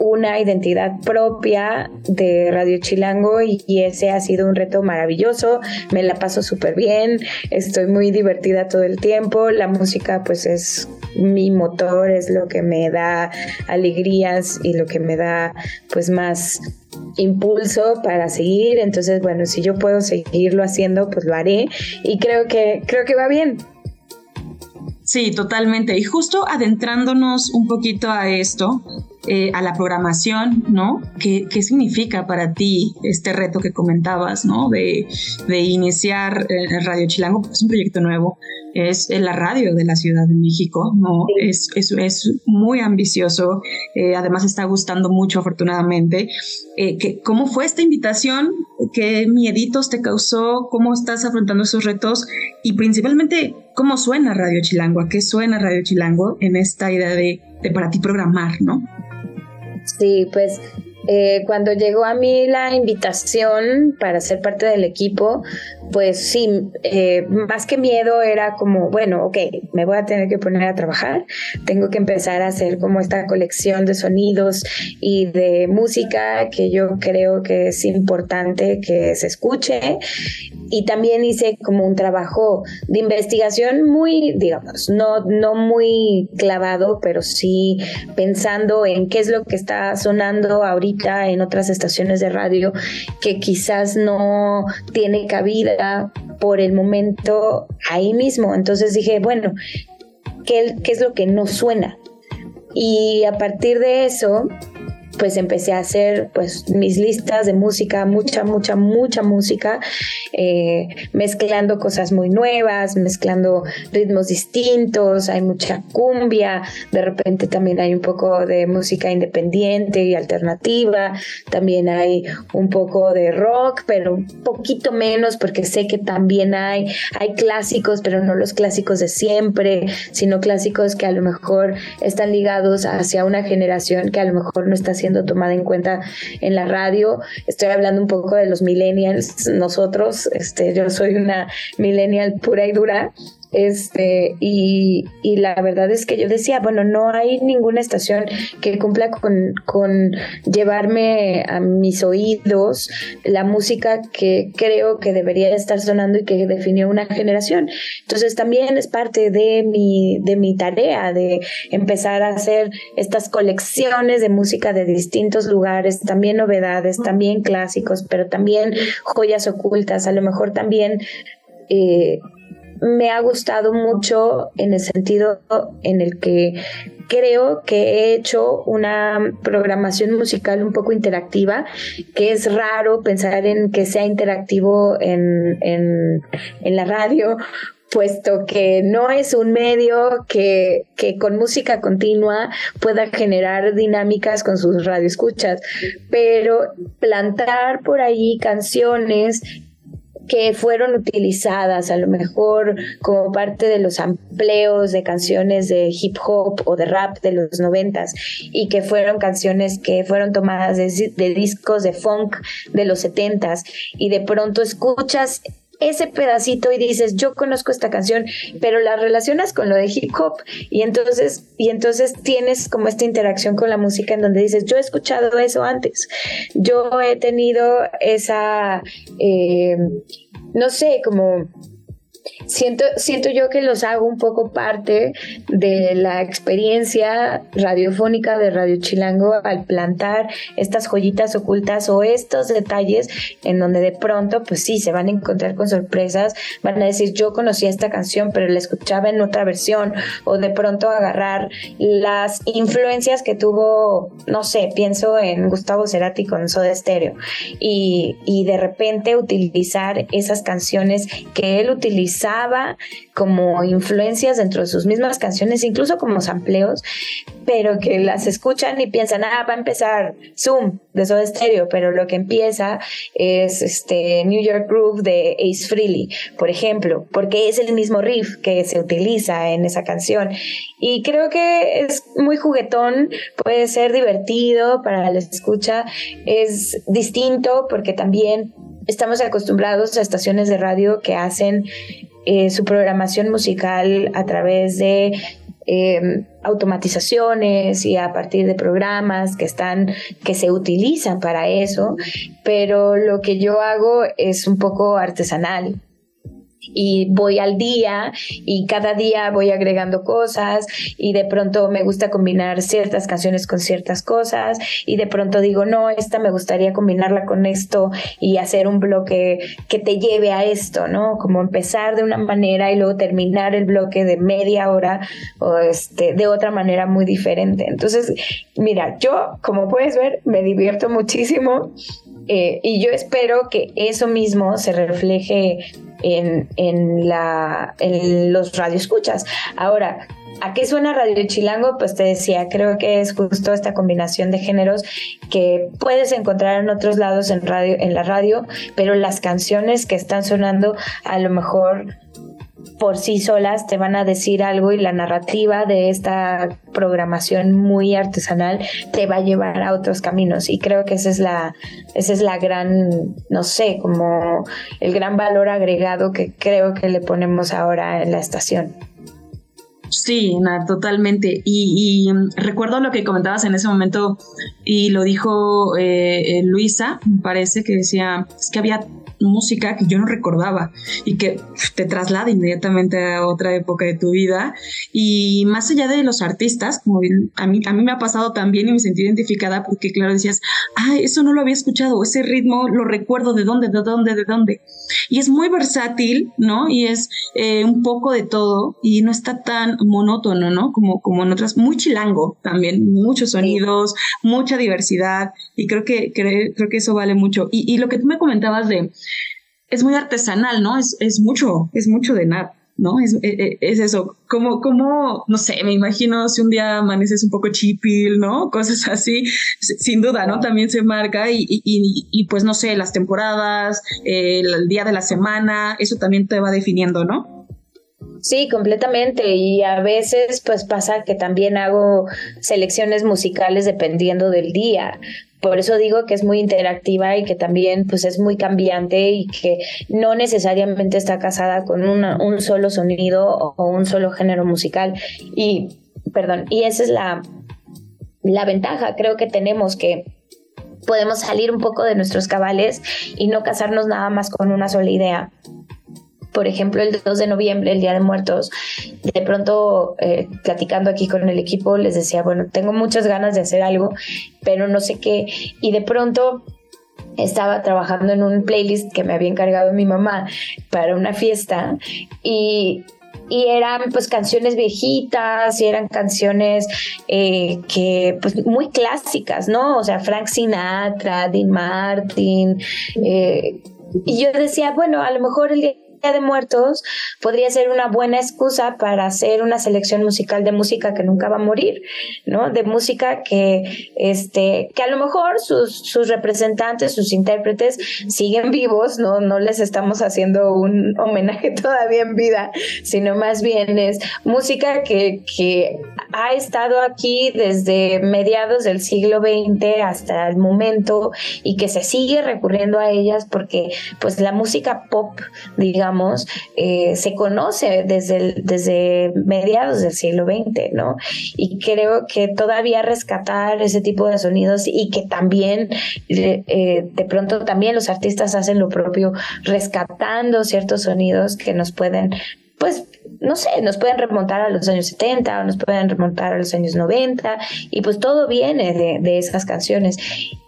una identidad propia de Radio Chilango y, ese ha sido un reto maravilloso, me la paso súper bien, estoy muy divertida todo el tiempo, la música pues es mi motor, es lo que me da alegrías y lo que me da pues más impulso para seguir, entonces bueno, si yo puedo seguirlo haciendo pues lo haré y creo que creo que va bien. Sí, totalmente. Y justo adentrándonos un poquito a esto, eh, a la programación, ¿no? ¿Qué, ¿Qué, significa para ti este reto que comentabas, ¿no? De, de iniciar eh, Radio Chilango, porque es un proyecto nuevo, es la radio de la Ciudad de México, ¿no? Es, es, es muy ambicioso, eh, además está gustando mucho afortunadamente. Eh, ¿Cómo fue esta invitación? ¿Qué mieditos te causó? ¿Cómo estás afrontando esos retos? Y principalmente, ¿cómo suena Radio Chilango? ¿A qué suena Radio Chilango en esta idea de, de para ti programar, ¿no? Sí, pues eh, cuando llegó a mí la invitación para ser parte del equipo, pues sí, eh, más que miedo era como, bueno, ok, me voy a tener que poner a trabajar, tengo que empezar a hacer como esta colección de sonidos y de música que yo creo que es importante que se escuche. Y también hice como un trabajo de investigación muy, digamos, no, no muy clavado, pero sí pensando en qué es lo que está sonando ahorita en otras estaciones de radio que quizás no tiene cabida por el momento ahí mismo. Entonces dije, bueno, ¿qué, qué es lo que no suena? Y a partir de eso, pues empecé a hacer pues mis listas de música, mucha, mucha, mucha música, eh, mezclando cosas muy nuevas, mezclando ritmos distintos, hay mucha cumbia, de repente también hay un poco de música independiente y alternativa, también hay un poco de rock, pero un poquito menos porque sé que también hay, hay clásicos, pero no los clásicos de siempre, sino clásicos que a lo mejor están ligados hacia una generación que a lo mejor no está siendo tomada en cuenta en la radio. Estoy hablando un poco de los millennials, nosotros, este, yo soy una millennial pura y dura, este, y, y, la verdad es que yo decía, bueno, no hay ninguna estación que cumpla con, con llevarme a mis oídos la música que creo que debería estar sonando y que definió una generación. Entonces también es parte de mi, de mi tarea de empezar a hacer estas colecciones de música de distintos lugares, también novedades, también clásicos, pero también joyas ocultas, a lo mejor también eh, me ha gustado mucho en el sentido en el que creo que he hecho una programación musical un poco interactiva, que es raro pensar en que sea interactivo en, en, en la radio, puesto que no es un medio que, que, con música continua pueda generar dinámicas con sus radioescuchas, pero plantar por ahí canciones que fueron utilizadas a lo mejor como parte de los amplios de canciones de hip hop o de rap de los noventas y que fueron canciones que fueron tomadas de, de discos de funk de los setentas y de pronto escuchas ese pedacito y dices, yo conozco esta canción, pero la relacionas con lo de hip hop. Y entonces, y entonces tienes como esta interacción con la música en donde dices, yo he escuchado eso antes, yo he tenido esa, eh, no sé, como siento, siento yo que los hago un poco parte de la experiencia radiofónica de Radio Chilango al plantar estas joyitas ocultas o estos detalles en donde de pronto, pues sí, se van a encontrar con sorpresas, van a decir, yo conocía esta canción, pero la escuchaba en otra versión, o de pronto agarrar las influencias que tuvo, no sé, pienso en Gustavo Cerati con Soda Stereo, y, y de repente utilizar esas canciones que él utilizaba como influencias dentro de sus mismas canciones, incluso como sampleos, pero que las escuchan y piensan, ah, va a empezar Zoom de Soda Stereo, pero lo que empieza es este New York Groove de Ace Frehley, por ejemplo, porque es el mismo riff que se utiliza en esa canción. Y creo que es muy juguetón, puede ser divertido para la escucha, es distinto porque también estamos acostumbrados a estaciones de radio que hacen eh, su programación musical a través de em, automatizaciones y a partir de programas que están que se utilizan para eso pero lo que yo hago es un poco artesanal y voy al día y cada día voy agregando cosas y de pronto me gusta combinar ciertas canciones con ciertas cosas y de pronto digo, no, esta me gustaría combinarla con esto y hacer un bloque que te lleve a esto, ¿no? Como empezar de una manera y luego terminar el bloque de media hora o este, de otra manera muy diferente. Entonces, mira, yo, como puedes ver, me divierto muchísimo eh, y yo espero que eso mismo se refleje en, en, la, en los radioescuchas. Ahora, ¿A qué suena Radio Chilango? Pues te decía, creo que es justo esta combinación de géneros que puedes encontrar en otros lados en radio, en la radio, pero las canciones que están sonando a lo mejor por sí solas te van a decir algo y la narrativa de esta programación muy artesanal te va a llevar a otros caminos y creo que esa es la esa es la gran no sé como el gran valor agregado que creo que le ponemos ahora en la estación Sí, totalmente. Y, y, recuerdo lo que comentabas en ese momento y lo dijo eh, eh Luisa, me parece que decía, es que había música que yo no recordaba y que te traslada inmediatamente a otra época de tu vida. Y más allá de los artistas, como bien, a mí, a mí me ha pasado también y me sentí identificada porque, claro, decías, ah, eso no lo había escuchado, ese ritmo lo recuerdo de dónde, de dónde, de dónde. Y es muy versátil, ¿no? Y es eh, un poco de todo y no está tan monótono, ¿no? Como, como en otras, muy chilango también, muchos sonidos, mucha diversidad y creo que, creo, que eso vale mucho. Y, y lo que tú me comentabas de, es muy artesanal, ¿no? Es, es mucho, es mucho de nada. ¿no? Es, e, e, es, eso, como, como, no sé, me imagino si un día amaneces un poco chipil, ¿no? Cosas así, sin duda, ¿no? También se marca y, y, y pues no sé, las temporadas, el día de la semana, eso también te va definiendo, ¿no? Sí, completamente. Y a veces pues pasa que también hago selecciones musicales dependiendo del día. Por eso digo que es muy interactiva y que también pues es muy cambiante y que no necesariamente está casada con un solo sonido o un solo género musical. Y, perdón, y esa es la, la ventaja creo que tenemos que podemos salir un poco de nuestros cabales y no casarnos nada más con una sola idea por ejemplo, el 2 de noviembre, el Día de Muertos, de pronto eh, platicando aquí con el equipo, les decía, bueno, tengo muchas ganas de hacer algo, pero no sé qué. Y de pronto estaba trabajando en un playlist que me había encargado mi mamá para una fiesta y y eran pues canciones viejitas y eran canciones eh, que pues muy clásicas, ¿no? O sea, Frank Sinatra, Dean Martin. Eh, y yo decía, bueno, a lo mejor el día de Muertos podría ser una buena excusa para hacer una selección musical de música que nunca va a morir, ¿no? De música que, este, que a lo mejor sus, sus representantes, sus intérpretes siguen vivos, ¿no? No les estamos haciendo un homenaje todavía en vida, sino más bien es música que, que ha estado aquí desde mediados del siglo XX hasta el momento y que se sigue recurriendo a ellas porque pues la música pop, digamos, eh, se conoce desde, desde mediados del siglo XX, ¿no? Y creo que todavía rescatar ese tipo de sonidos y que también eh, de pronto también los artistas hacen lo propio rescatando ciertos sonidos que nos pueden pues, no sé, nos pueden remontar a los años 70 o nos pueden remontar a los años 90 y pues todo viene de, esas canciones.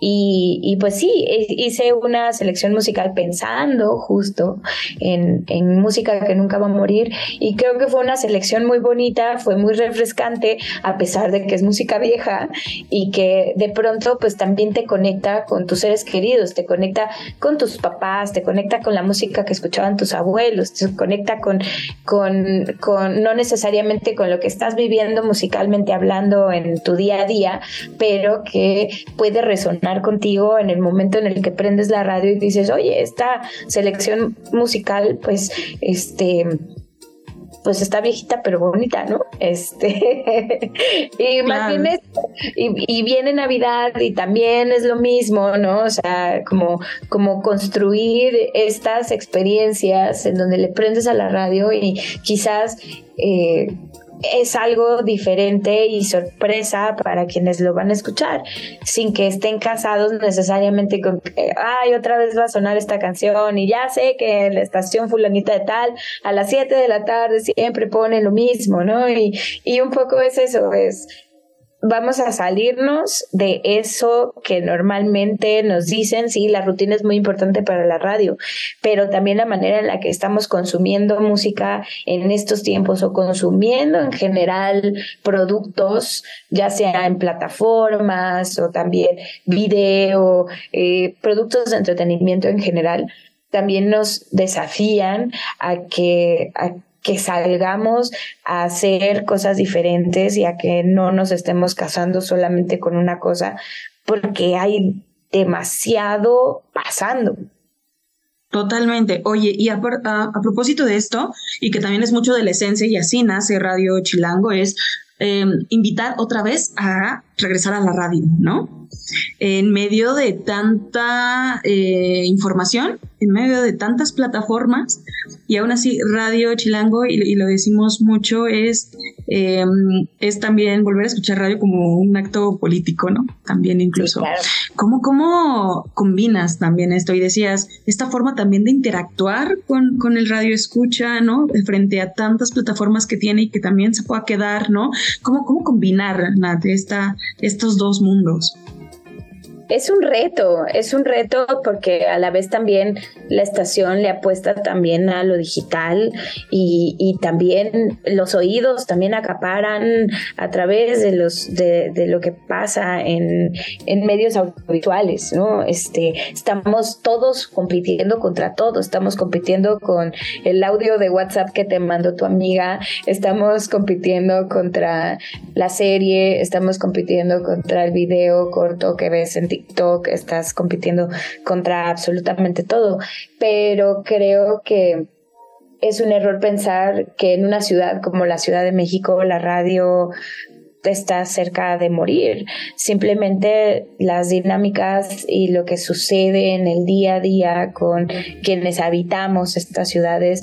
Y, y, pues sí, hice una selección musical pensando justo en, música que nunca va a morir y creo que fue una selección muy bonita, fue muy refrescante a pesar de que es música vieja y que de pronto pues también te conecta con tus seres queridos, te conecta con tus papás, te conecta con la música que escuchaban tus abuelos, te conecta con con, con, no necesariamente con lo que estás viviendo musicalmente hablando en tu día a día, pero que puede resonar contigo en el momento en el que prendes la radio y dices, oye, esta selección musical, pues, este pues está viejita pero bonita, ¿no? Este, y más bien y, viene Navidad y también es lo mismo, ¿no? O sea, como, como construir estas experiencias en donde le prendes a la radio y quizás eh, es algo diferente y sorpresa para quienes lo van a escuchar, sin que estén casados necesariamente con que, ay, otra vez va a sonar esta canción y ya sé que en la estación fulanita de tal, a las 7 de la tarde siempre pone lo mismo, ¿no? Y, y un poco es eso, es vamos a salirnos de eso que normalmente nos dicen, sí, la rutina es muy importante para la radio, pero también la manera en la que estamos consumiendo música en estos tiempos o consumiendo en general productos, ya sea en plataformas o también video, eh, productos de entretenimiento en general, también nos desafían a que, que salgamos a hacer cosas diferentes y a que no nos estemos casando solamente con una cosa, porque hay demasiado pasando. Totalmente. Oye, y a, propósito de esto, y que también es mucho de la esencia, y así nace Radio Chilango, es em, invitar otra vez a regresar a la radio, ¿no? En medio de tanta eh, información, en medio de tantas plataformas, y aún así Radio Chilango, y, lo decimos mucho, es, em, es también volver a escuchar radio como un acto político, ¿no? También incluso. ¿Cómo, ¿Cómo combinas también esto? Y decías, esta forma también de interactuar con, con el radio escucha, ¿no? Frente a tantas plataformas que tiene y que también se pueda quedar, ¿no? ¿Cómo, cómo combinar, Nat, esta, estos dos mundos? Es un reto, es un reto porque a la vez también la estación le apuesta también a lo digital y, también los oídos también acaparan a través de los de, lo que pasa en, en, medios audiovisuales, ¿no? Este, estamos todos compitiendo contra todo, estamos compitiendo con el audio de WhatsApp que te mandó tu amiga, estamos compitiendo contra la serie, estamos compitiendo contra el video corto que ves en TikTok, estás compitiendo contra absolutamente todo, pero creo que es un error pensar que en una ciudad como la Ciudad de México la radio está cerca de morir. Simplemente las dinámicas y lo que sucede en el día a día con quienes habitamos estas ciudades,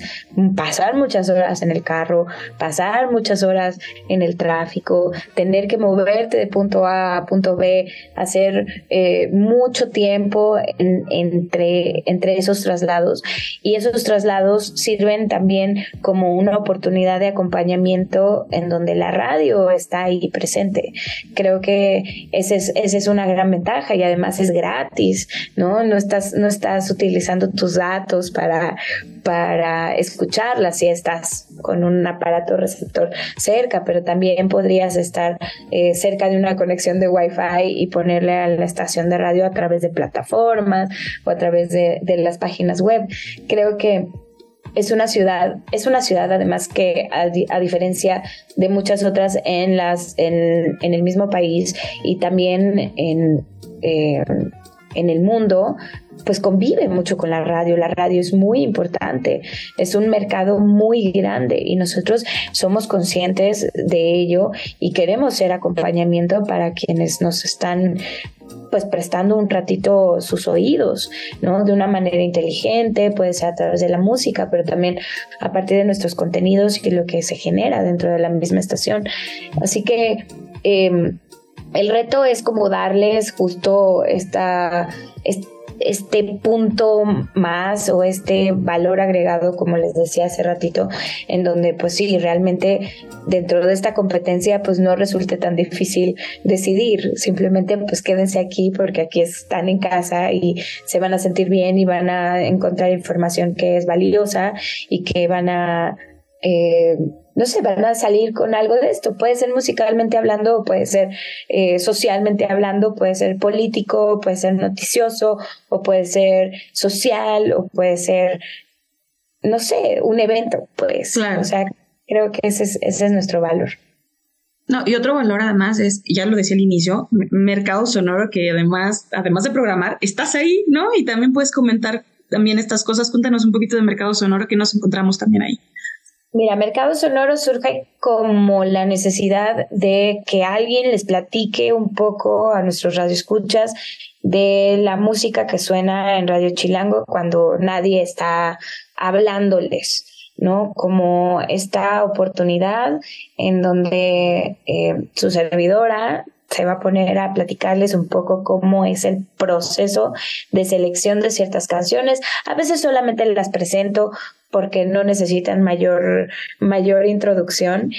pasar muchas horas en el carro, pasar muchas horas en el tráfico, tener que moverte de punto A a punto B, hacer eh, mucho tiempo entre, entre esos traslados. Y esos traslados sirven también como una oportunidad de acompañamiento en donde la radio está ahí presente. Creo que esa es, es una gran ventaja y además es gratis, ¿no? No estás, no estás utilizando tus datos para, para escucharla si estás con un aparato receptor cerca, pero también podrías estar eh, cerca de una conexión de Wi-Fi y ponerle a la estación de radio a través de plataformas o a través de, de las páginas web. Creo que es una ciudad, es una ciudad además que a, diferencia de muchas otras en las, en, el mismo país y también en, eh, en el mundo, pues convive mucho con la radio. La radio es muy importante, es un mercado muy grande y nosotros somos conscientes de ello y queremos ser acompañamiento para quienes nos están pues prestando un ratito sus oídos, ¿no? De una manera inteligente, puede ser a través de la música, pero también a partir de nuestros contenidos y lo que se genera dentro de la misma estación. Así que em, el reto es como darles justo esta este punto más o este valor agregado, como les decía hace ratito, en donde pues sí, realmente dentro de esta competencia pues no resulte tan difícil decidir, simplemente pues quédense aquí porque aquí están en casa y se van a sentir bien y van a encontrar información que es valiosa y que van a... Eh, no sé, van a salir con algo de esto. Puede ser musicalmente hablando, puede ser eh, socialmente hablando, puede ser político, puede ser noticioso, o puede ser social, o puede ser, no sé, un evento, pues. Claro. O sea, creo que ese es, ese es nuestro valor. No, y otro valor además es, ya lo decía al inicio, mercado sonoro que además, además de programar, estás ahí, ¿no? Y también puedes comentar también estas cosas. Cuéntanos un poquito de mercado sonoro que nos encontramos también ahí. Mira, Mercado Sonoro surge como la necesidad de que alguien les platique un poco a nuestros radioescuchas de la música que suena en Radio Chilango cuando nadie está hablándoles. ¿no? Como esta oportunidad en donde eh, su servidora se va a poner a platicarles un poco cómo es el proceso de selección de ciertas canciones. A veces solamente las presento porque no necesitan mayor, mayor introducción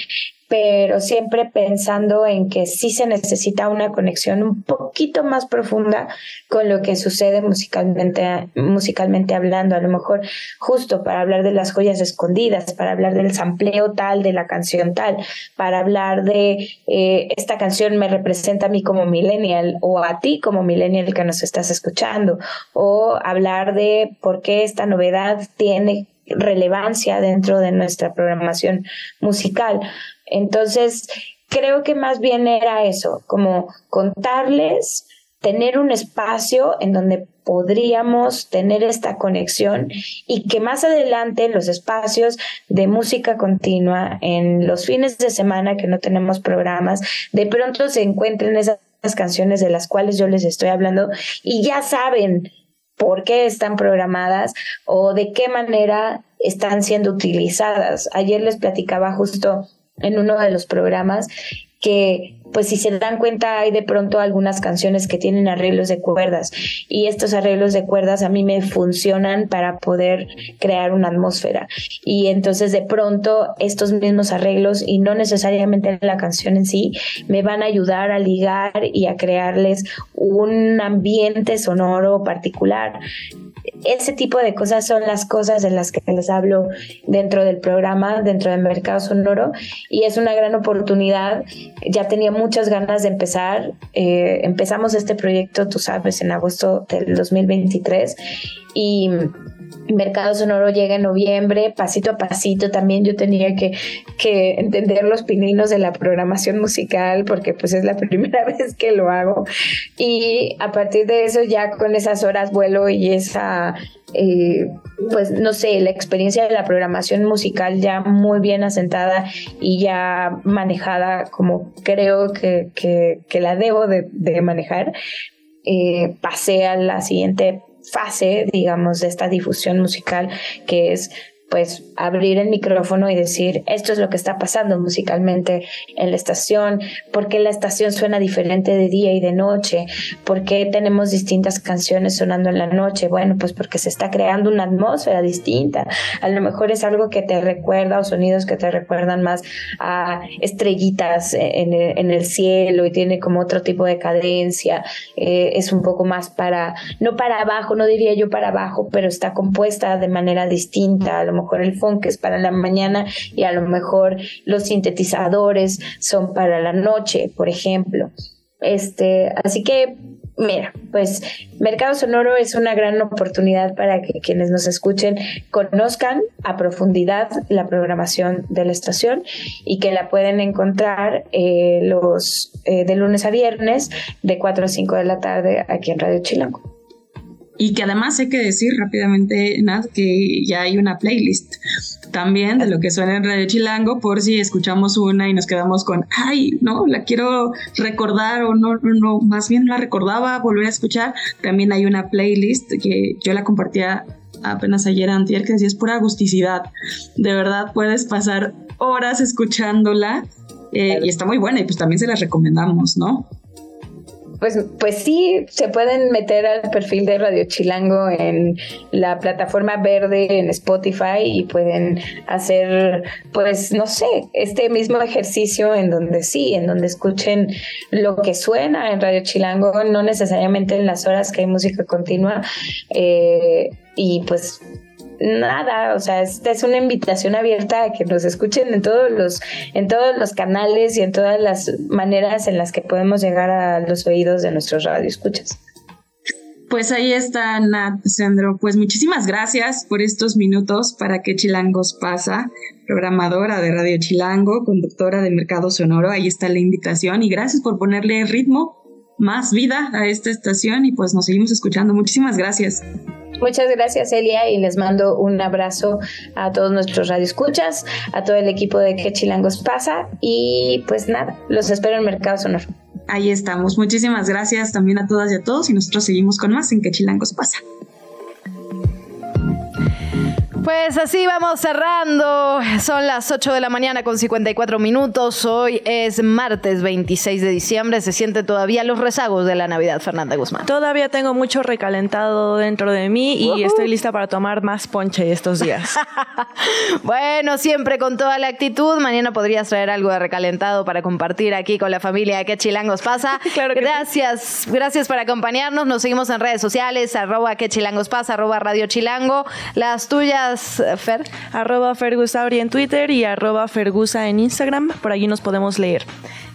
pero siempre pensando en que sí se necesita una conexión un poquito más profunda con lo que sucede musicalmente, musicalmente hablando, a lo mejor justo para hablar de las joyas escondidas, para hablar del sampleo tal de la canción tal, para hablar de eh, esta canción me representa a mí como millennial o a ti como millennial que nos estás escuchando, o hablar de por qué esta novedad tiene relevancia dentro de nuestra programación musical. Entonces, creo que más bien era eso, como contarles, tener un espacio en donde podríamos tener esta conexión y que más adelante en los espacios de música continua, en los fines de semana que no tenemos programas, de pronto se encuentren esas canciones de las cuales yo les estoy hablando y ya saben por qué están programadas o de qué manera están siendo utilizadas. Ayer les platicaba justo en uno de los programas que pues si se dan cuenta hay de pronto algunas canciones que tienen arreglos de cuerdas. Y estos arreglos de cuerdas a mí me funcionan para poder crear una atmósfera. Y entonces de pronto estos mismos arreglos y no necesariamente la canción en sí me van a ayudar a ligar y a crearles un ambiente sonoro particular. Ese tipo de cosas son las cosas de las que les hablo dentro del programa, dentro del mercado sonoro, y es una gran oportunidad. Ya tenía muchas ganas de empezar. Eh, empezamos este proyecto, tú sabes, en agosto del 2023 y Mercado Sonoro llega en noviembre, pasito a pasito también yo tenía que, entender los pininos de la programación musical porque pues es la primera vez que lo hago. Y a partir de eso ya con esas horas vuelo y esa eh, pues no sé, la experiencia de la programación musical ya muy bien asentada y ya manejada como creo que, la debo de, manejar, eh, pasé a la siguiente fase, digamos, de esta difusión musical, que es pues abrir el micrófono y decir, esto es lo que está pasando musicalmente en la estación, por qué la estación suena diferente de día y de noche, por qué tenemos distintas canciones sonando en la noche, bueno, pues porque se está creando una atmósfera distinta, a lo mejor es algo que te recuerda o sonidos que te recuerdan más a estrellitas en el, cielo y tiene como otro tipo de cadencia, eh, es un poco más para, no para abajo, no diría yo para abajo, pero está compuesta de manera distinta, a lo mejor el funk es para la mañana y a lo mejor los sintetizadores son para la noche, por ejemplo. Este, así que Mira, pues Mercado Sonoro es una gran oportunidad para que quienes nos escuchen conozcan a profundidad la programación de la estación y que la pueden encontrar eh, los eh, de lunes a viernes de 4 a 5 de la tarde aquí en Radio Chilango. Y que además hay que decir rápidamente, Nat, que ya hay una playlist también de lo que suena en Radio Chilango, por si escuchamos una y nos quedamos con, ay, no, la quiero recordar o no, no, más bien la recordaba, volver a escuchar. También hay una playlist que yo la compartía apenas ayer antier que decía es pura agusticidad. De verdad puedes pasar horas escuchándola eh, y está muy buena y pues también se las recomendamos, ¿no? Pues, pues sí, se pueden meter al perfil de Radio Chilango en la plataforma verde en Spotify y pueden hacer, pues, no sé, este mismo ejercicio en donde sí, en donde escuchen lo que suena en Radio Chilango, no necesariamente en las horas que hay música continua. Eh, y pues nada, o sea, esta es una invitación abierta a que nos escuchen en todos los, en todos los canales y en todas las maneras en las que podemos llegar a los oídos de nuestros radioescuchas. Pues ahí está Nat Sandro. Pues muchísimas gracias por estos minutos para que Chilangos pasa, programadora de Radio Chilango, conductora de Mercado Sonoro. Ahí está la invitación y gracias por ponerle ritmo, más vida a esta estación y pues nos seguimos escuchando. Muchísimas gracias. Muchas gracias, Elia, y les mando un abrazo a todos nuestros radioescuchas, a todo el equipo de Que Chilangos Pasa, y pues nada, los espero en Mercado Sonoro. Ahí estamos. Muchísimas gracias también a todas y a todos, y nosotros seguimos con más en Que Chilangos Pasa. Pues así vamos cerrando. Son las 8 de la mañana con 54 minutos. Hoy es martes 26 de diciembre. Se siente todavía los rezagos de la Navidad, Fernanda Guzmán. Todavía tengo mucho recalentado dentro de mí y estoy lista para tomar más ponche estos días. bueno, siempre con toda la actitud. Mañana podrías traer algo de recalentado para compartir aquí con la familia ¿Qué chilangos pasa? claro gracias, gracias por acompañarnos. Nos seguimos en redes sociales, arroba qué chilangos pasa, arroba radio chilango. Las tuyas Fer? Arroba Fergusauri en Twitter y arroba Fergusa en Instagram. Por allí nos podemos leer.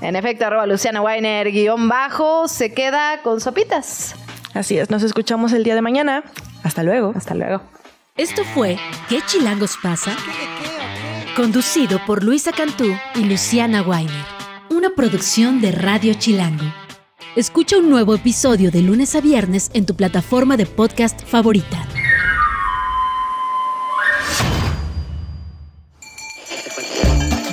En efecto, arroba Luciana Weiner guion bajo se queda con sopitas. Así es, nos escuchamos el día de mañana. Hasta luego. Hasta luego. Esto fue ¿Qué chilangos pasa? Conducido por Luisa Cantú y Luciana Weiner. Una producción de Radio Chilango. Escucha un nuevo episodio de lunes a viernes en tu plataforma de podcast favorita.